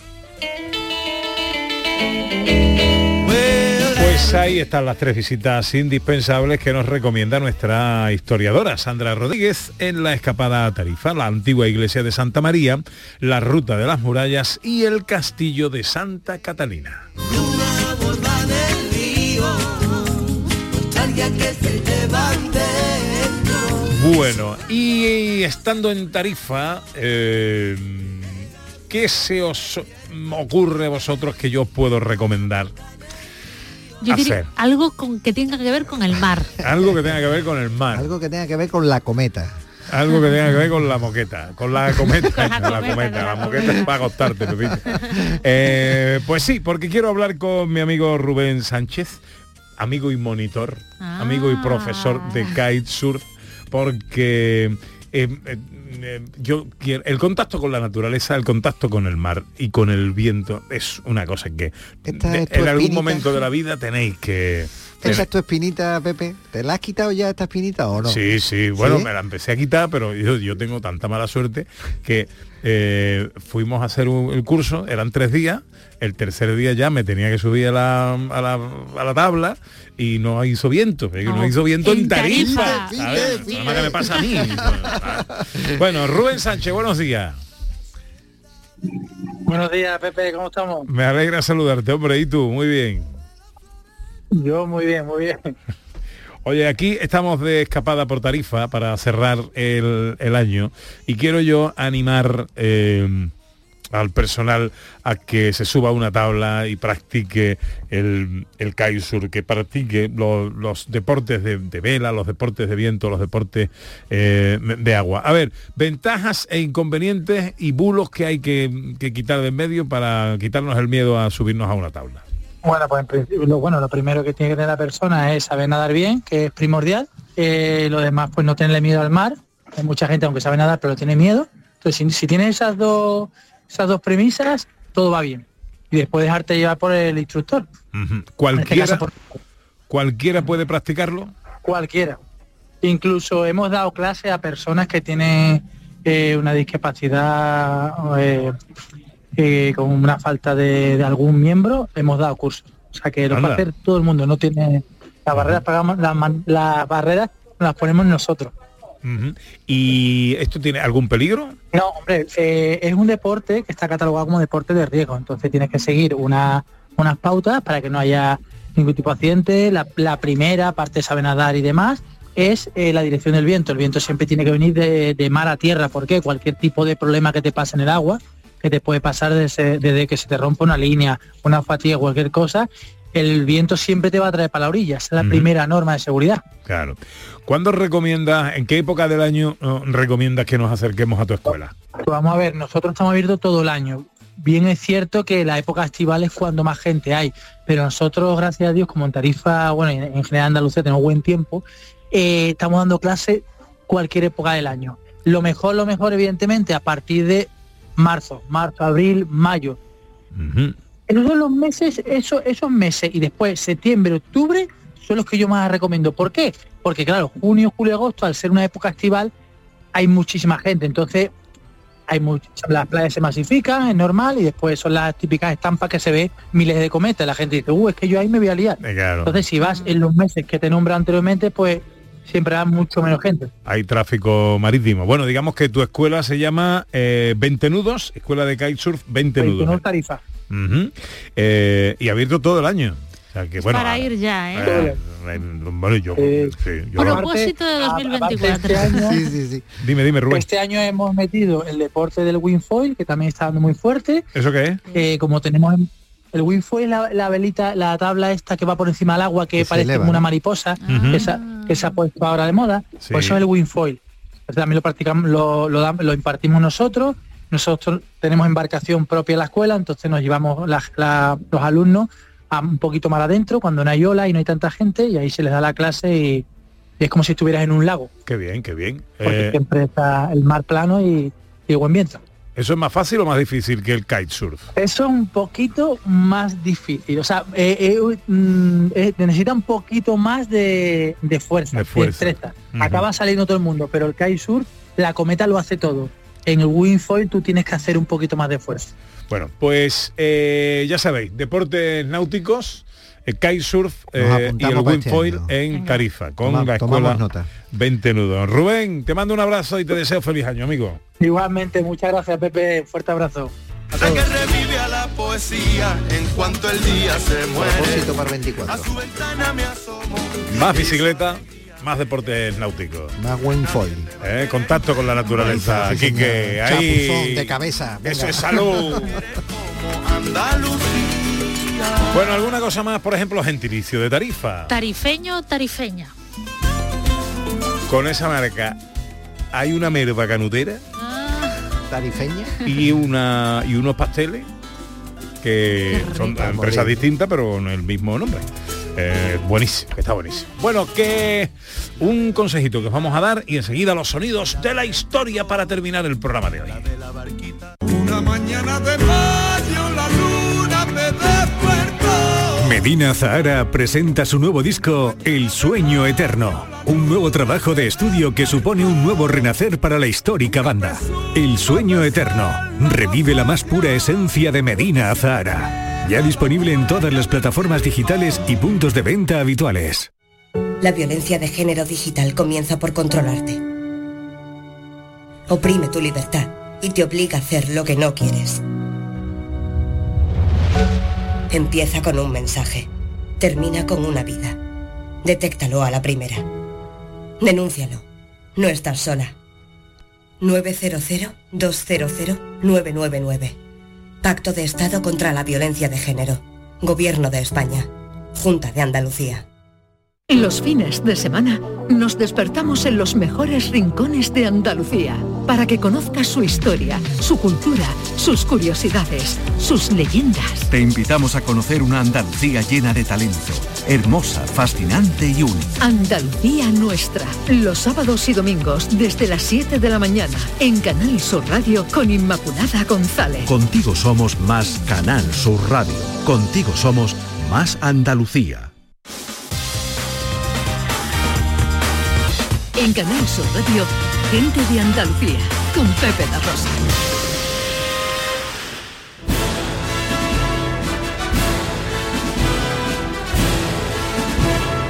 Pues ahí están las tres visitas indispensables que nos recomienda nuestra historiadora Sandra Rodríguez en la escapada a Tarifa, la antigua iglesia de Santa María, la ruta de las murallas y el castillo de Santa Catalina. Bueno, y estando en Tarifa, eh, ¿qué se os ocurre a vosotros que yo puedo recomendar? Yo diría Hacer. algo con, que tenga que ver con el mar. Algo que tenga que ver con el mar. Algo que tenga que ver con la cometa. Algo que tenga que ver con la moqueta, con la cometa, Con la cometa, la la moqueta es para acostarte, Pepito. Eh, pues sí, porque quiero hablar con mi amigo Rubén Sánchez, amigo y monitor, amigo y profesor de kitesurf, porque eh, eh, eh, yo quiero el contacto con la naturaleza, el contacto con el mar y con el viento es una cosa que Esta es en algún espinita. momento de la vida tenéis que ¿Esa es tu espinita, Pepe? ¿Te la has quitado ya esta espinita o no? Sí, sí, bueno, ¿Sí? me la empecé a quitar, pero yo, yo tengo tanta mala suerte que eh, fuimos a hacer un- el curso, eran tres días, el tercer día ya me tenía que subir a la, a la, a la tabla y no hizo viento, no, No, hizo viento en Tarifa. Tarifa. que me pasa a mí. Bueno, Rubén Sánchez, buenos días. Buenos días, Pepe, ¿cómo estamos? Me alegra saludarte, hombre, y tú, muy bien. Yo muy bien, muy bien. Oye, aquí estamos de escapada por Tarifa para cerrar el, el año y quiero yo animar eh, al personal a que se suba a una tabla y practique el, el kitesurf, que practique lo- los deportes de, vela, los deportes de viento, los deportes eh, de agua. A ver, ventajas e inconvenientes y bulos que hay que, quitar de en medio para quitarnos el miedo a subirnos a una tabla. Bueno, pues en principio, lo, bueno, lo primero que tiene que tener la persona es saber nadar bien, que es primordial. Eh, lo demás, pues no tenerle miedo al mar. Hay mucha gente, aunque sabe nadar, pero tiene miedo. Entonces, si, tienes esas dos, esas dos premisas, todo va bien. Y después dejarte llevar por el instructor. Este Cualquiera, por cualquiera puede practicarlo. cualquiera. Incluso hemos dado clase a personas que tienen eh, una discapacidad eh, eh, con una falta de, de algún miembro, hemos dado cursos. O sea que lo a hacer todo el mundo, no tiene las barreras pagamos, las, las barreras las ponemos nosotros. ¿Y esto tiene algún peligro? No, hombre, eh, es un deporte que está catalogado como deporte de riesgo, entonces tienes que seguir una- unas pautas para que no haya ningún tipo de accidente. La, la primera, parte sabe nadar y demás, es eh, la dirección del viento. El viento siempre tiene que venir de, de mar a tierra, porque cualquier tipo de problema que te pase en el agua, que te puede pasar desde, desde que se te rompa una línea, una fatiga, cualquier cosa, el viento siempre te va a traer para la orilla. Esa es la primera norma de seguridad. Claro. ¿Cuándo recomiendas, en qué época del año eh, recomiendas que nos acerquemos a tu escuela? Pues vamos a ver, nosotros estamos abiertos todo el año. Bien es cierto que la época estival es cuando más gente hay, pero nosotros, gracias a Dios, como en Tarifa, bueno, en, en general Andalucía tenemos buen tiempo, eh, estamos dando clase cualquier época del año. Lo mejor, lo mejor, evidentemente, a partir de marzo, marzo, abril, mayo. Ujú. Esos son los meses, eso- esos meses, y después septiembre, octubre, son los que yo más recomiendo. ¿Por qué? Porque claro, junio, julio, agosto, al ser una época estival, hay muchísima gente. Entonces, hay much- las playas se masifican, es normal, y después son las típicas estampas que se ve miles de cometas. La gente dice, uh, es que yo ahí me voy a liar. Eh, Claro. Entonces, si vas en los meses que te nombro anteriormente, pues siempre va mucho menos gente. Hay tráfico marítimo. Bueno, digamos que tu escuela se llama eh, 20 nudos, Escuela de Kitesurf 20 nudos. No tarifa. Eh, y abierto todo el año. O sea que, bueno, para ahora- ir ya, ¿eh? eh, En- bueno, yo, Eh, sí, yo lo- Propósito de Aparte, 2024. este año- Sí, sí, sí. Dime, dime, Rubén. Este año hemos metido el deporte del windfoil, que también está dando muy fuerte. ¿Eso qué es? Eh, como tenemos en- el windfoil, la, la velita, la tabla esta que va por encima del agua, que, parece eleva, como una ¿no? mariposa, Ujú. que, se, ha- que se ha puesto ahora de moda, Sí. pues eso es el windfoil. Eso también lo practicamos, lo, lo, dam- lo impartimos nosotros. Nosotros tenemos embarcación propia en la escuela, entonces nos llevamos la- la- los alumnos un poquito más adentro, cuando no hay ola y no hay tanta gente, y ahí se les da la clase y, y es como si estuvieras en un lago, Qué bien, qué bien. porque Eh, siempre está el mar plano y, y buen viento. ¿Eso es más fácil o más difícil que el kitesurf? Eso es un poquito más difícil. O sea, eh, eh, mm, eh, necesita un poquito más de, de fuerza, De de, fuerza. Acaba saliendo todo el mundo, pero el kitesurf, la cometa lo hace todo. En el windfoil tú tienes que hacer un poquito más de fuerza. Bueno, pues eh, ya sabéis, deportes náuticos, el kitesurf eh, y el este windfoil año. en. Tarifa, con Toma- la escuela nota. 20 nudos. Rubén, te mando un abrazo y te deseo feliz año, amigo. Igualmente, muchas gracias Pepe, fuerte abrazo. La que revive a la poesía en cuanto el día se muere. Propósito para A 24. su ventana me asomo. Más bicicleta, más deportes náuticos. Más windfoil. Eh, contacto con la naturaleza. Sí, Aquí que. Chapuzón de cabeza. Eso es salud. Bueno, alguna cosa más, por ejemplo, gentilicio de tarifa. Tarifeño, tarifeña. Con esa marca hay una merva canutera Ah, Tarifeña. y una y unos pasteles que son empresas distintas pero con el mismo nombre. Eh, buenísimo, que está buenísimo. Bueno, que un consejito que os vamos a dar y enseguida los sonidos de la historia para terminar el programa de hoy. Una mañana de mayo la luna me despertó. Medina Zahara presenta su nuevo disco El Sueño Eterno, un nuevo trabajo de estudio que supone un nuevo renacer para la histórica banda. El Sueño Eterno revive la más pura esencia de Medina Zahara. Ya disponible en todas las plataformas digitales y puntos de venta habituales. La violencia de género digital comienza por controlarte. Oprime tu libertad y te obliga a hacer lo que no quieres. Empieza con un mensaje. Termina con una vida. Detéctalo a la primera. Denúncialo. No estás sola. 900-200-999. Pacto de Estado contra la Violencia de Género. Gobierno de España. Junta de Andalucía. Los fines de semana nos despertamos en los mejores rincones de Andalucía para que conozcas su historia, su cultura, sus curiosidades, sus leyendas. Te invitamos a conocer una Andalucía llena de talento, hermosa, fascinante y única. Andalucía nuestra, los sábados y domingos desde las 7 de la mañana en Canal Sur Radio con Inmaculada González. Contigo somos más Canal Sur Radio. Contigo somos más Andalucía. En Canal Sur Radio, gente de Andalucía con Pepe La Rosa.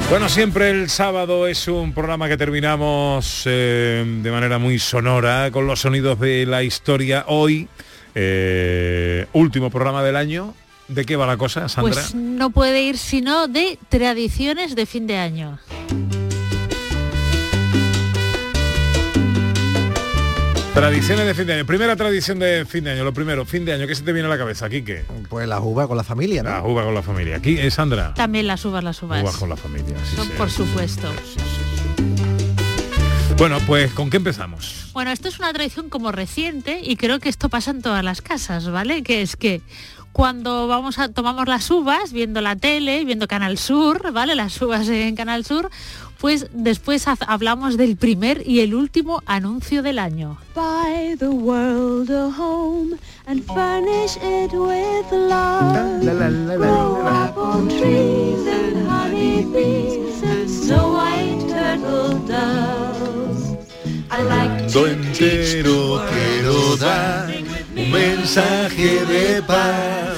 Bueno, siempre el sábado es un programa que terminamos eh, de manera muy sonora con los sonidos de la historia. Hoy, eh, último programa del año. ¿De qué va la cosa, Sandra? pues no puede ir sino de tradiciones de fin de año. Tradiciones de fin de año. Primera tradición de fin de año. Lo primero, fin de año. ¿Qué se te viene a la cabeza, Quique? Pues la uva con la familia, ¿no? La uva con la familia. Aquí es Sandra. También las uvas, las uvas. Uvas con la familia. sí, Son sí. por supuesto. Bueno, pues ¿con qué empezamos? Bueno, esto es una tradición como reciente y creo que esto pasa en todas las casas, ¿vale? Que es que cuando vamos a tomamos las uvas viendo la tele, viendo Canal Sur, ¿vale? Las uvas en Canal Sur, pues después hablamos del primer y el último anuncio del año. Buy the world a home and furnish it with love. Grow apple trees and honey bees and snow white turtle doves. I like Do entero quiero dar un mensaje de paz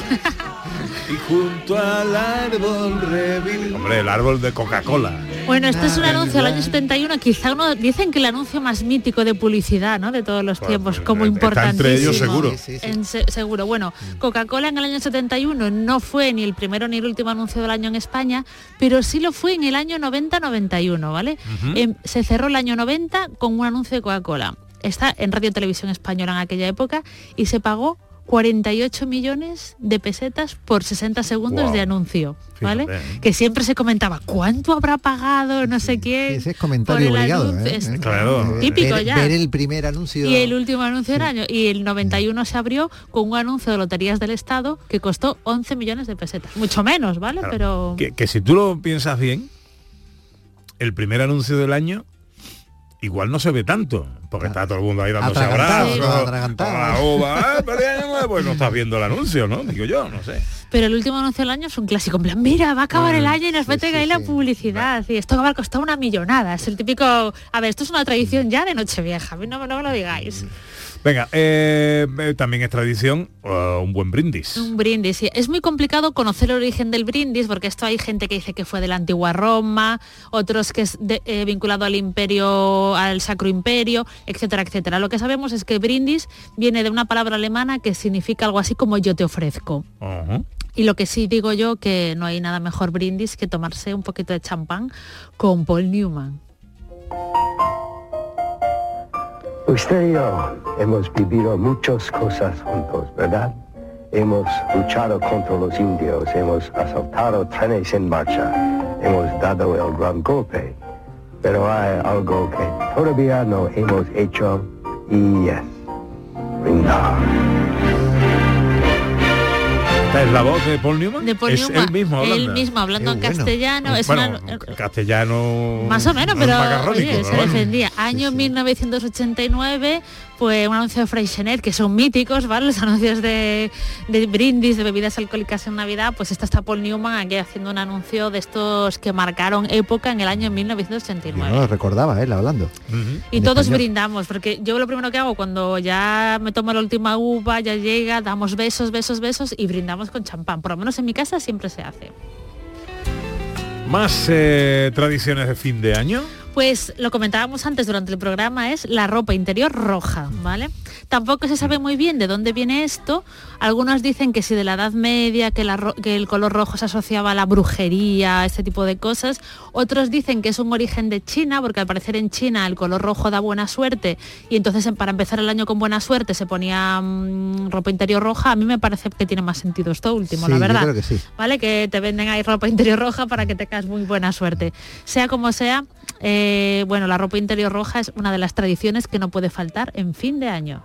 y junto al árbol revivir. Hombre, el árbol de Coca-Cola. Bueno, este es un anuncio del año 71, quizá uno dicen que el anuncio más mítico de publicidad, ¿no? De todos los tiempos, como está importantísimo. entre ellos seguro. Sí, sí, sí. En se- seguro. Bueno, Coca-Cola en el año 71 no fue ni el primero ni el último anuncio del año en España, pero sí lo fue en el año 90-91, ¿vale? Em, se cerró el año 90 con un anuncio de Coca-Cola. Está en Radio Televisión Española en aquella época y se pagó 48 millones de pesetas por 60 segundos de anuncio, ¿vale? Fíjate, ¿eh? Que siempre se comentaba, ¿cuánto habrá pagado no sé quién? Ese es comentario obligado. ¿eh? Es-. Claro. Típico ver, ya. ver el primer anuncio. Y el último anuncio del año. Y el 91 se abrió con un anuncio de Loterías del Estado que costó 11 millones de pesetas. Mucho menos, ¿vale? Claro. Pero... Que, que si tú lo piensas bien, el primer anuncio del año igual no se ve tanto, porque está todo el mundo ahí dándose abrazos, la uva, "Ah, feliz año nuevo", pues no estás viendo el anuncio, ¿no? Digo yo, no sé. Pero el último anuncio del año es un clásico. En plan, mira, va a acabar el año y nos meten sí, ahí la publicidad. Y esto va a costar una millonada. Es el típico... A ver, esto es una tradición ya de Nochevieja. A mí no, no me lo digáis. Venga, eh, eh, también es tradición uh, un buen brindis. Un brindis. sí. Es muy complicado conocer el origen del brindis porque esto hay gente que dice que fue de la antigua Roma, otros que es de- eh, vinculado al imperio, al Sacro Imperio, etcétera, etcétera. Lo que sabemos es que brindis viene de una palabra alemana que significa algo así como yo te ofrezco. Y lo que sí digo yo que no hay nada mejor brindis que tomarse un poquito de champán con Paul Newman. Usted y yo hemos vivido muchas cosas juntos, ¿verdad? Hemos luchado contra los indios, hemos asaltado trenes en marcha, hemos dado el gran golpe. Pero hay algo que todavía no hemos hecho y es brindar. ¿Esta es la voz de Paul Newman? De Paul es Newman. él mismo hablando. Él mismo hablando en bueno. castellano. Es bueno, una- castellano... Más o menos, no pero oye, se bueno. defendía. Año 1989, pues un anuncio de Freixenet, que son míticos, ¿vale? Los anuncios de, de brindis, de bebidas alcohólicas en Navidad, pues esta está Paul Newman aquí haciendo un anuncio de estos que marcaron época en el año Yo 1989. no lo recordaba, él hablando. Ujú. Y en todos español. brindamos, porque yo lo primero que hago cuando ya me tomo la última uva, ya llega, damos besos, besos, besos y brindamos con champán. Por lo menos en mi casa siempre se hace. Más eh, tradiciones de fin de año. Pues lo comentábamos antes durante el programa, es la ropa interior roja, ¿vale? Tampoco se sabe muy bien de dónde viene esto. Algunos dicen que si de la Edad Media, que, la ro- que el color rojo se asociaba a la brujería, este tipo de cosas. Otros dicen que es un origen de China, porque al parecer en China el color rojo da buena suerte y entonces para empezar el año con buena suerte se ponía mm, ropa interior roja. A mí me parece que tiene más sentido esto último, Sí, la yo verdad. creo que sí. ¿vale? Que te venden ahí ropa interior roja para que tengas muy buena suerte. Sea como sea, eh, bueno, la ropa interior roja es una de las tradiciones que no puede faltar en fin de año.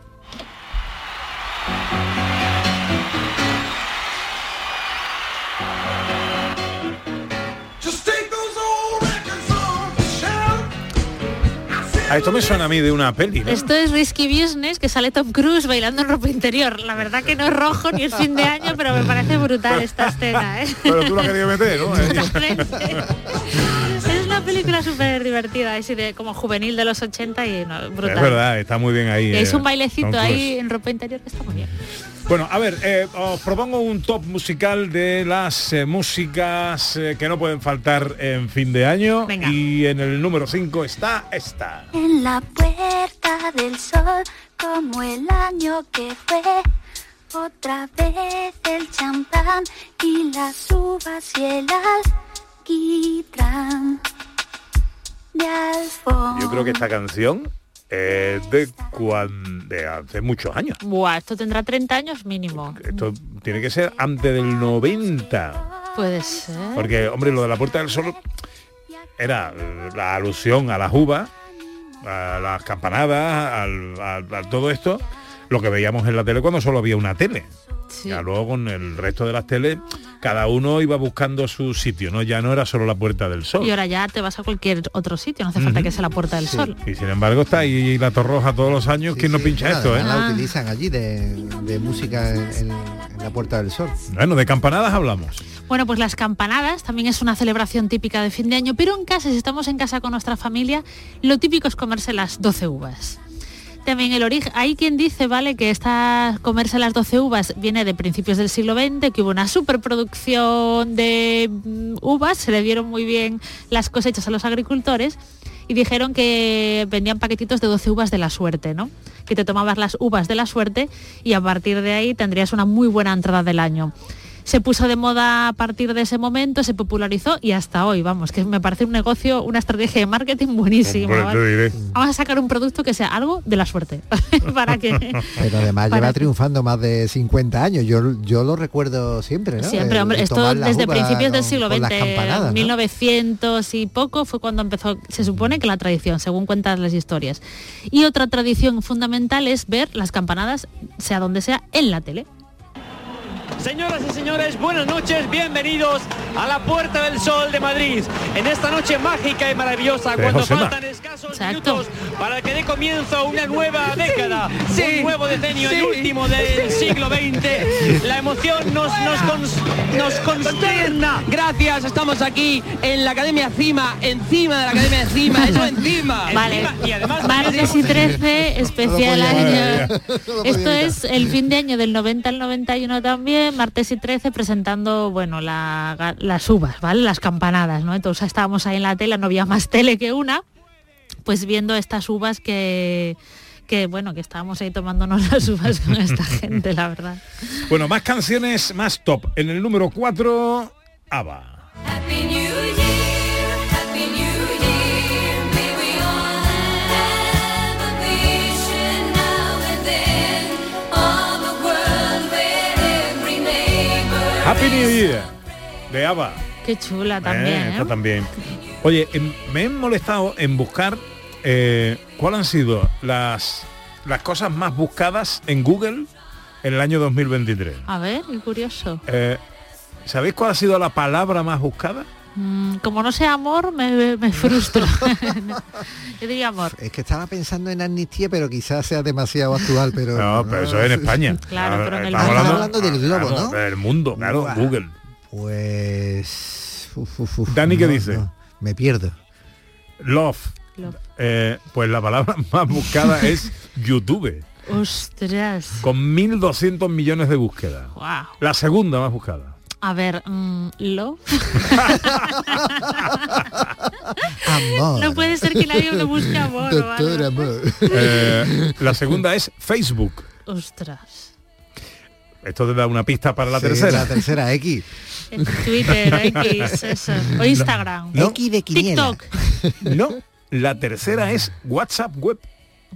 A esto me suena a mí de una peli, ¿no? Esto es Risky Business, que sale Tom Cruise bailando en ropa interior. La verdad que no es rojo ni es fin de año, pero me parece brutal esta escena, ¿eh? Pero tú lo has querido meter, ¿no? Es una película súper divertida, así de como juvenil de los 80 y no, brutal. Es verdad, está muy bien ahí. Es eh, un bailecito ahí en ropa interior que está muy bien. Bueno, a ver, eh, os propongo un top musical de las eh, músicas eh, que no pueden faltar en fin de año. Venga. Y en el número 5 está esta. En la puerta del sol, como el año que fue, otra vez el champán y las uvas y el alquitrán de alfombra. Yo creo que esta canción es de, cuan- de hace muchos años. Buah, esto tendrá 30 años mínimo. Esto tiene que ser antes del 90. Puede ser. Porque, hombre, lo de la Puerta del Sol era eh, la alusión a las uvas, a las campanadas, al- a, a todo esto, lo que veíamos en la tele cuando solo había una tele. Sí. Ya luego con el resto de las teles, cada uno iba buscando su sitio, ¿no? Ya no era solo la Puerta del Sol. Y ahora ya te vas a cualquier otro sitio, no hace falta que sea la Puerta del Sol. Y sin embargo está ahí la Torroja todos los años. ¿Quién no pincha esto, eh? La utilizan allí de, de música en, en- en la Puerta del Sol. Bueno, de campanadas hablamos. Bueno, pues las campanadas también es una celebración típica de fin de año, pero en casa, si estamos en casa con nuestra familia, lo típico es comerse las 12 uvas. También el origen. Hay quien dice, ¿vale? Que esta comerse las 12 uvas viene de principios del siglo XX, que hubo una superproducción de mm, uvas, se le dieron muy bien las cosechas a los agricultores y dijeron que vendían paquetitos de 12 uvas de la suerte, ¿no? Que te tomabas las uvas de la suerte y a partir de ahí tendrías una muy buena entrada del año. Se puso de moda a partir de ese momento, se popularizó y hasta hoy, vamos, que me parece un negocio, una estrategia de marketing buenísima. Vamos a sacar un producto que sea algo de la suerte. para que Pero además Para lleva que- triunfando más de 50 años. Yo, yo lo recuerdo siempre, ¿no? Siempre, El- hombre, el esto desde principios del siglo XX, campanadas, ¿no? 1900 y poco fue cuando empezó, se supone que la tradición, según cuentan las historias. Y otra tradición fundamental es ver las campanadas, sea donde sea, en la tele. Señoras y señores, buenas noches, bienvenidos a la Puerta del Sol de Madrid. En esta noche mágica y maravillosa, De cuando Josema. faltan escasos minutos para que dé comienzo a una nueva década, sí, un nuevo decenio, el último del sí. siglo XX. La emoción nos, nos, cons- nos consterna. Gracias, estamos aquí en la Academia Cima, encima de la Academia Cima, eso encima. Vale. Encima, y además Martes y 13, especial No año. Esto es el fin de año del 90 al 91 también, martes y 13 presentando, bueno, la- las uvas, ¿vale? Las campanadas, ¿no? Entonces estábamos ahí en la tele, no había más tele que una, pues viendo estas uvas que que bueno, que estábamos ahí tomándonos las uvas con esta gente, la verdad. Bueno, más canciones, más top. En el número 4, ABBA. Happy New Year. De ABBA. Qué chula también, Eh, ¿eh? está también. Oye, em, me he molestado en buscar eh, cuáles han sido las, las cosas más buscadas en Google en el año 2023. A ver, qué curioso. Eh, ¿Sabéis cuál ha sido la palabra más buscada? Mm, como no sea amor, me, me frustro. Yo diría amor. Es que estaba pensando en amnistía, pero quizás sea demasiado actual, pero... No, pero eso es en España. Claro, pero en el Estamos mundo. hablando del globo, claro, ¿no? Del mundo, claro. Google. Pues... uf, uf, uf, Dani, ¿qué no, dice? no, me pierdo. Love. Love. Eh, pues la palabra más buscada es YouTube, Ostras. con 1.200 millones de búsquedas. Wow. La segunda más buscada. A ver, mm, love. Amor. No puede ser que nadie me busque amor. Doctor amor. Eh, la segunda es Facebook. Ostras. Esto te da una pista para la Sí, tercera. La tercera, X. Twitter, X, eso. O Instagram. X de quiniela. TikTok. No, la tercera es WhatsApp Web.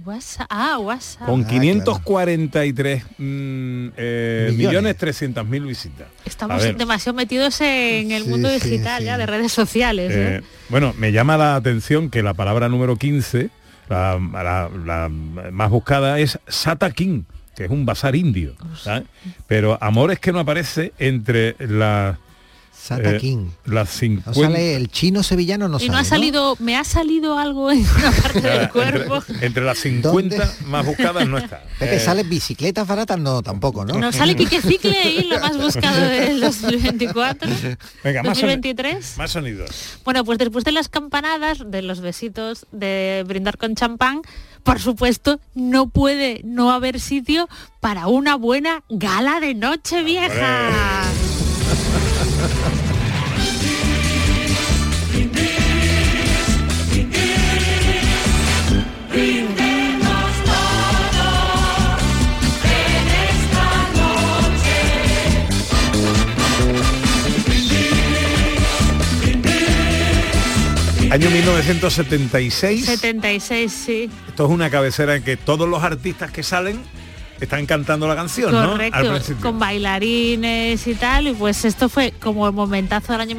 WhatsApp. Ah, WhatsApp. Con Ah, 543 mm, eh, Millones. millones 300 mil visitas. Estamos demasiado metidos en el Sí, mundo digital sí. ya, de redes sociales. ¿eh? eh, bueno, me llama la atención que la palabra número 15, la, la- la más buscada es Sata King, que es un bazar indio. Pero amores que no aparece entre las Sata eh, King. las No 50 sale el chino sevillano, no y sale, no ha salido, me ha salido algo en una parte del cuerpo. entre, entre las 50 ¿Dónde? más buscadas no está. Pepe, Eh, ¿sale bicicletas baratas? No, tampoco, ¿no? No sale Quique Cicle y lo más buscado del 2024. venga, más, soni- 2023. más sonidos. Bueno, pues después de las campanadas, de los besitos, de brindar con champán, por supuesto, no puede no haber sitio para una buena gala de noche vieja. Año 1976. 76, sí. Esto es una cabecera en que todos los artistas que salen están cantando la canción, ¿no? Al con bailarines y tal, y pues esto fue como el momentazo del año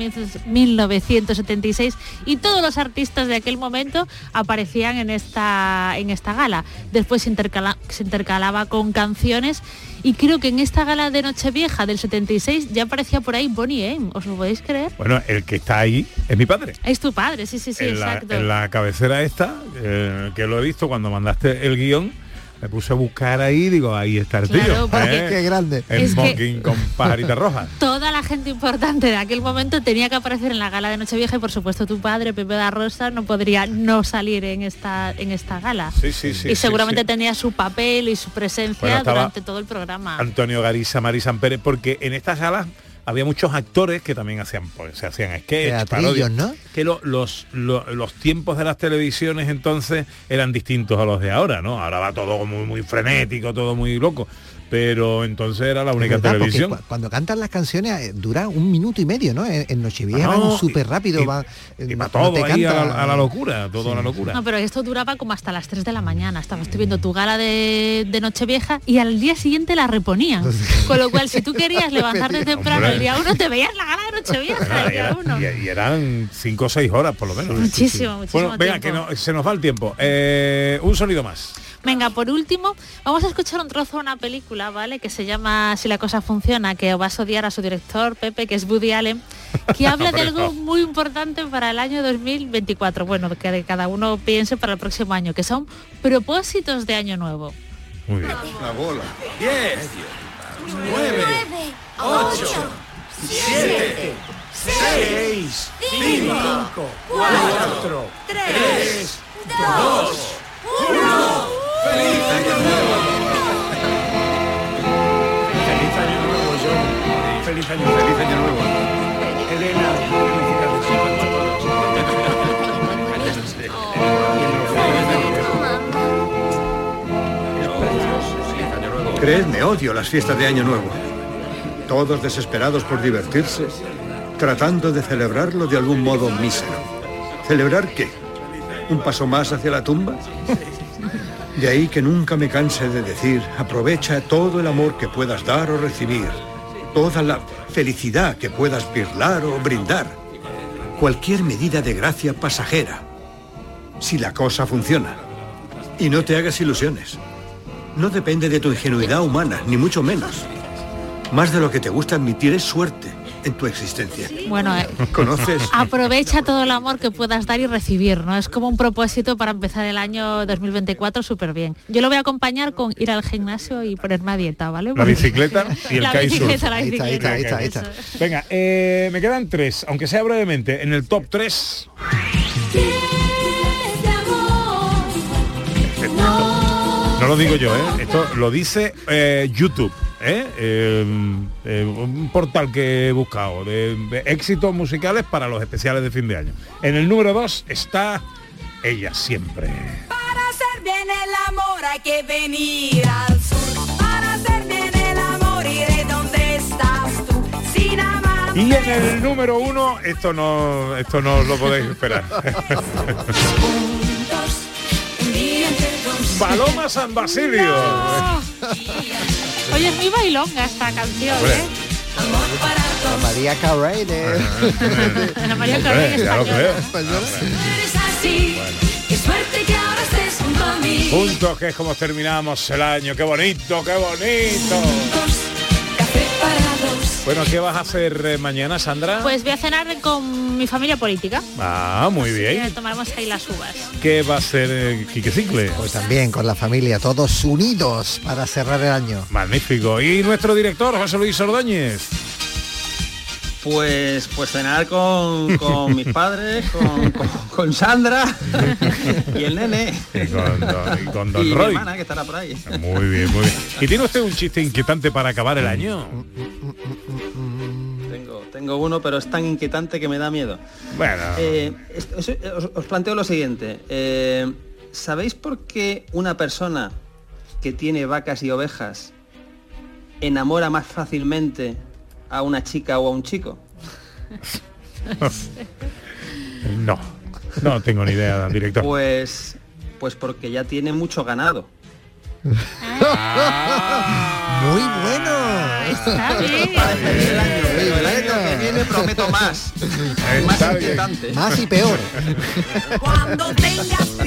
1976 y todos los artistas de aquel momento aparecían en esta, en esta gala. Después se, intercala- se intercalaba con canciones y creo que en esta gala de Nochevieja del 76 ya aparecía por ahí Bonnie M, ¿os lo podéis creer? Bueno, el que está ahí es mi padre. Es tu padre, sí, sí, sí, en, la, exacto. en la cabecera esta, eh, que lo he visto cuando mandaste el guion, me puse a buscar ahí, digo, ahí está el Claro, tío. ¿eh? Qué grande. El smoking con pajarita roja. Toda la gente importante de aquel momento tenía que aparecer en la gala de Nochevieja y por supuesto tu padre, Pepe da Rosa, no podría no salir en esta, en esta gala. Sí, sí, sí. y seguramente sí. tenía su papel y su presencia Bueno, durante todo el programa. Antonio Garisa, Marisan Pérez, porque en estas salas había muchos actores que también hacían pues, se hacían sketch, parodias. ¿no? Que lo- los, lo- los tiempos de las televisiones entonces eran distintos a los de ahora, ¿no? Ahora va todo muy, muy frenético, todo muy loco. Pero entonces era la única verdad, televisión. cu- cuando cantan las canciones eh, dura un minuto y medio, ¿no? En, en Nochevieja Ah, no, van súper rápido, y- van, eh, Y no- para todo no te ahí a la, a la locura, todo a la locura. No, pero esto duraba como hasta las 3 de la mañana. Estabas tú viendo tu gala de, de Nochevieja y al día siguiente la reponían. Con lo cual, si tú querías levantarte temprano el día uno, te veías la gala de Nochevieja el y, día era- uno. y- y eran cinco o seis horas por lo menos. Muchísimo, muchísimo Bueno, venga, que no- se nos va el tiempo. Eh, un sonido más. Venga, por último, vamos a escuchar un trozo de una película, ¿vale? Que se llama Si la cosa funciona, que vas a odiar a su director, Pepe, que es Woody Allen, que habla de algo muy importante para el año 2024. Bueno, que cada uno piense para el próximo año, que son propósitos de año nuevo. Muy bien. La bola. 10, 9, 8, 7, 6, 5, 4, 3, 2, 1. ¡Feliz año nuevo! Feliz año nuevo, John. Feliz año, feliz año nuevo. Elena, odio las fiestas de Año Nuevo. Todos desesperados por divertirse, tratando de celebrarlo de algún modo mísero. ¿Celebrar qué? ¿Un paso más hacia la tumba? De ahí que nunca me canse de decir, aprovecha todo el amor que puedas dar o recibir, toda la felicidad que puedas birlar o brindar, cualquier medida de gracia pasajera, si la cosa funciona. Y no te hagas ilusiones. No depende de tu ingenuidad humana, ni mucho menos. Más de lo que te gusta admitir es suerte en tu existencia. Bueno, eh, ¿Conoces? aprovecha todo el amor que puedas dar y recibir, ¿no? Es como un propósito para empezar el año 2024 súper bien. Yo lo voy a acompañar con ir al gimnasio y ponerme a dieta, ¿vale? La bicicleta y el La kitesurf. bicicleta, la bicicleta. ahí está, ahí está. Venga, eh, me quedan tres, aunque sea brevemente, en el top 3. No lo digo yo, ¿eh? Esto lo dice eh, YouTube, ¿eh? Eh, eh, un portal que he buscado de, de éxitos musicales para los especiales de fin de año. En el número 2 está Ella Siempre. Para hacer bien el amor hay que venir al sur. Para hacer bien el amor iré donde estás tú. Sin amar. Y en el número 1, esto no, esto no lo podéis esperar. Paloma San Basilio. Oye, es muy bailonga esta canción, Hombre. ¿eh? La María Carey de... La María Hombre, Carey ya lo española. creo. Eres así. Qué suerte que ahora estés junto a mí. Juntos, que es como terminamos el año. ¡Qué bonito, qué bonito! Bueno, ¿qué vas a hacer eh, mañana, Sandra? Pues voy a cenar con mi familia política. Ah, muy bien. tomaremos ahí las uvas. ¿Qué va a hacer eh, Quique Cicle? Pues también con la familia, todos unidos para cerrar el año. Magnífico. ¿Y nuestro director, José Luis Ordóñez? Pues, pues cenar con, con mis padres, con, con- con Sandra y el nene. Y con Don, y con Don y mi Roy. hermana que estará por ahí. Muy bien, muy bien. ¿Y tiene usted un chiste inquietante para acabar el año? Tengo, tengo uno, pero es tan inquietante que me da miedo. Bueno, Eh, os planteo lo siguiente. Eh, ¿Sabéis por qué una persona que tiene vacas y ovejas enamora más fácilmente a una chica o a un chico? no. No tengo ni idea, director. Pues, pues porque ya tiene mucho ganado. Muy bueno. Está bien. Pero el año que viene prometo más. más inquietante. Más y peor.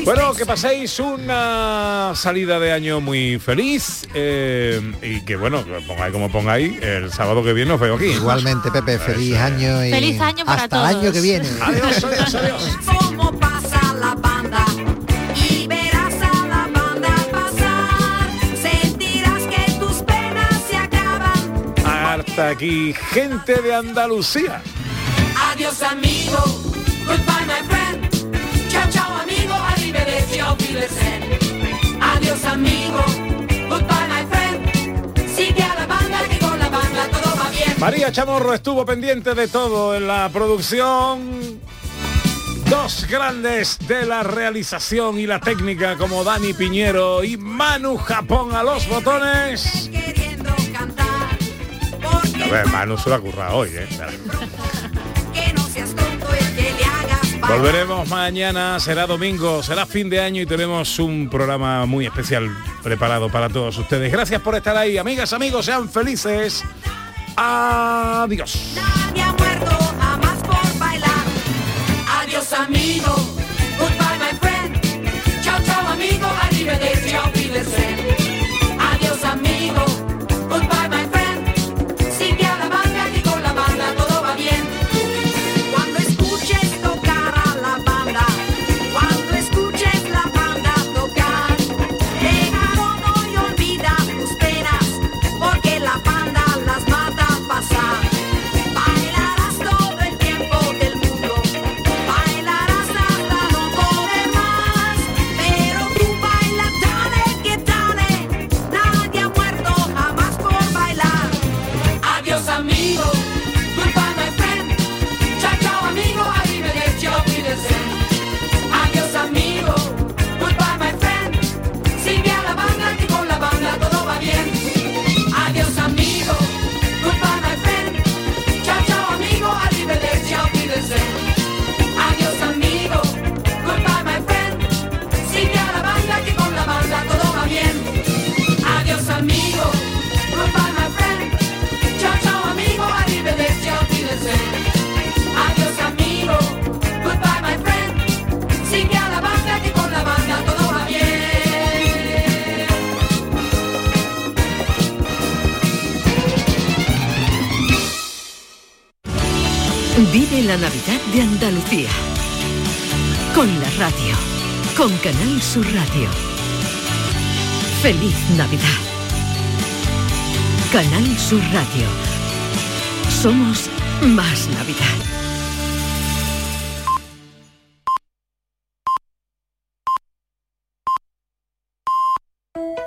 Bueno, que paséis una salida de año muy feliz eh, y que bueno, que pongáis como pongáis, el sábado que viene os veo aquí. Igualmente, Pepe, feliz año y Feliz año para hasta el año que viene. Adiós, adiós, adiós. Está aquí gente de Andalucía. Adiós amigo, goodbye my friend. Chao chao amigo, arrivederci, auf Wiedersehen. Adiós amigo, goodbye my friend. Sigue a la banda que con la banda todo va bien. María Chamorro estuvo pendiente de todo en la producción. Dos grandes de la realización y la técnica como Dani Piñero y Manu Japón a los botones. A ver, Manu se lo ha currado hoy, ¿eh? Volveremos mañana, será domingo, será fin de año y tenemos un programa muy especial preparado para todos ustedes. Gracias por estar ahí, amigas, amigos, sean felices. Adiós. Nadie ha muerto por bailar. Adiós amigo, goodbye my friend. Chao chao amigo, Con Canal Sur Radio. Feliz Navidad. Canal Sur Radio. Somos más Navidad.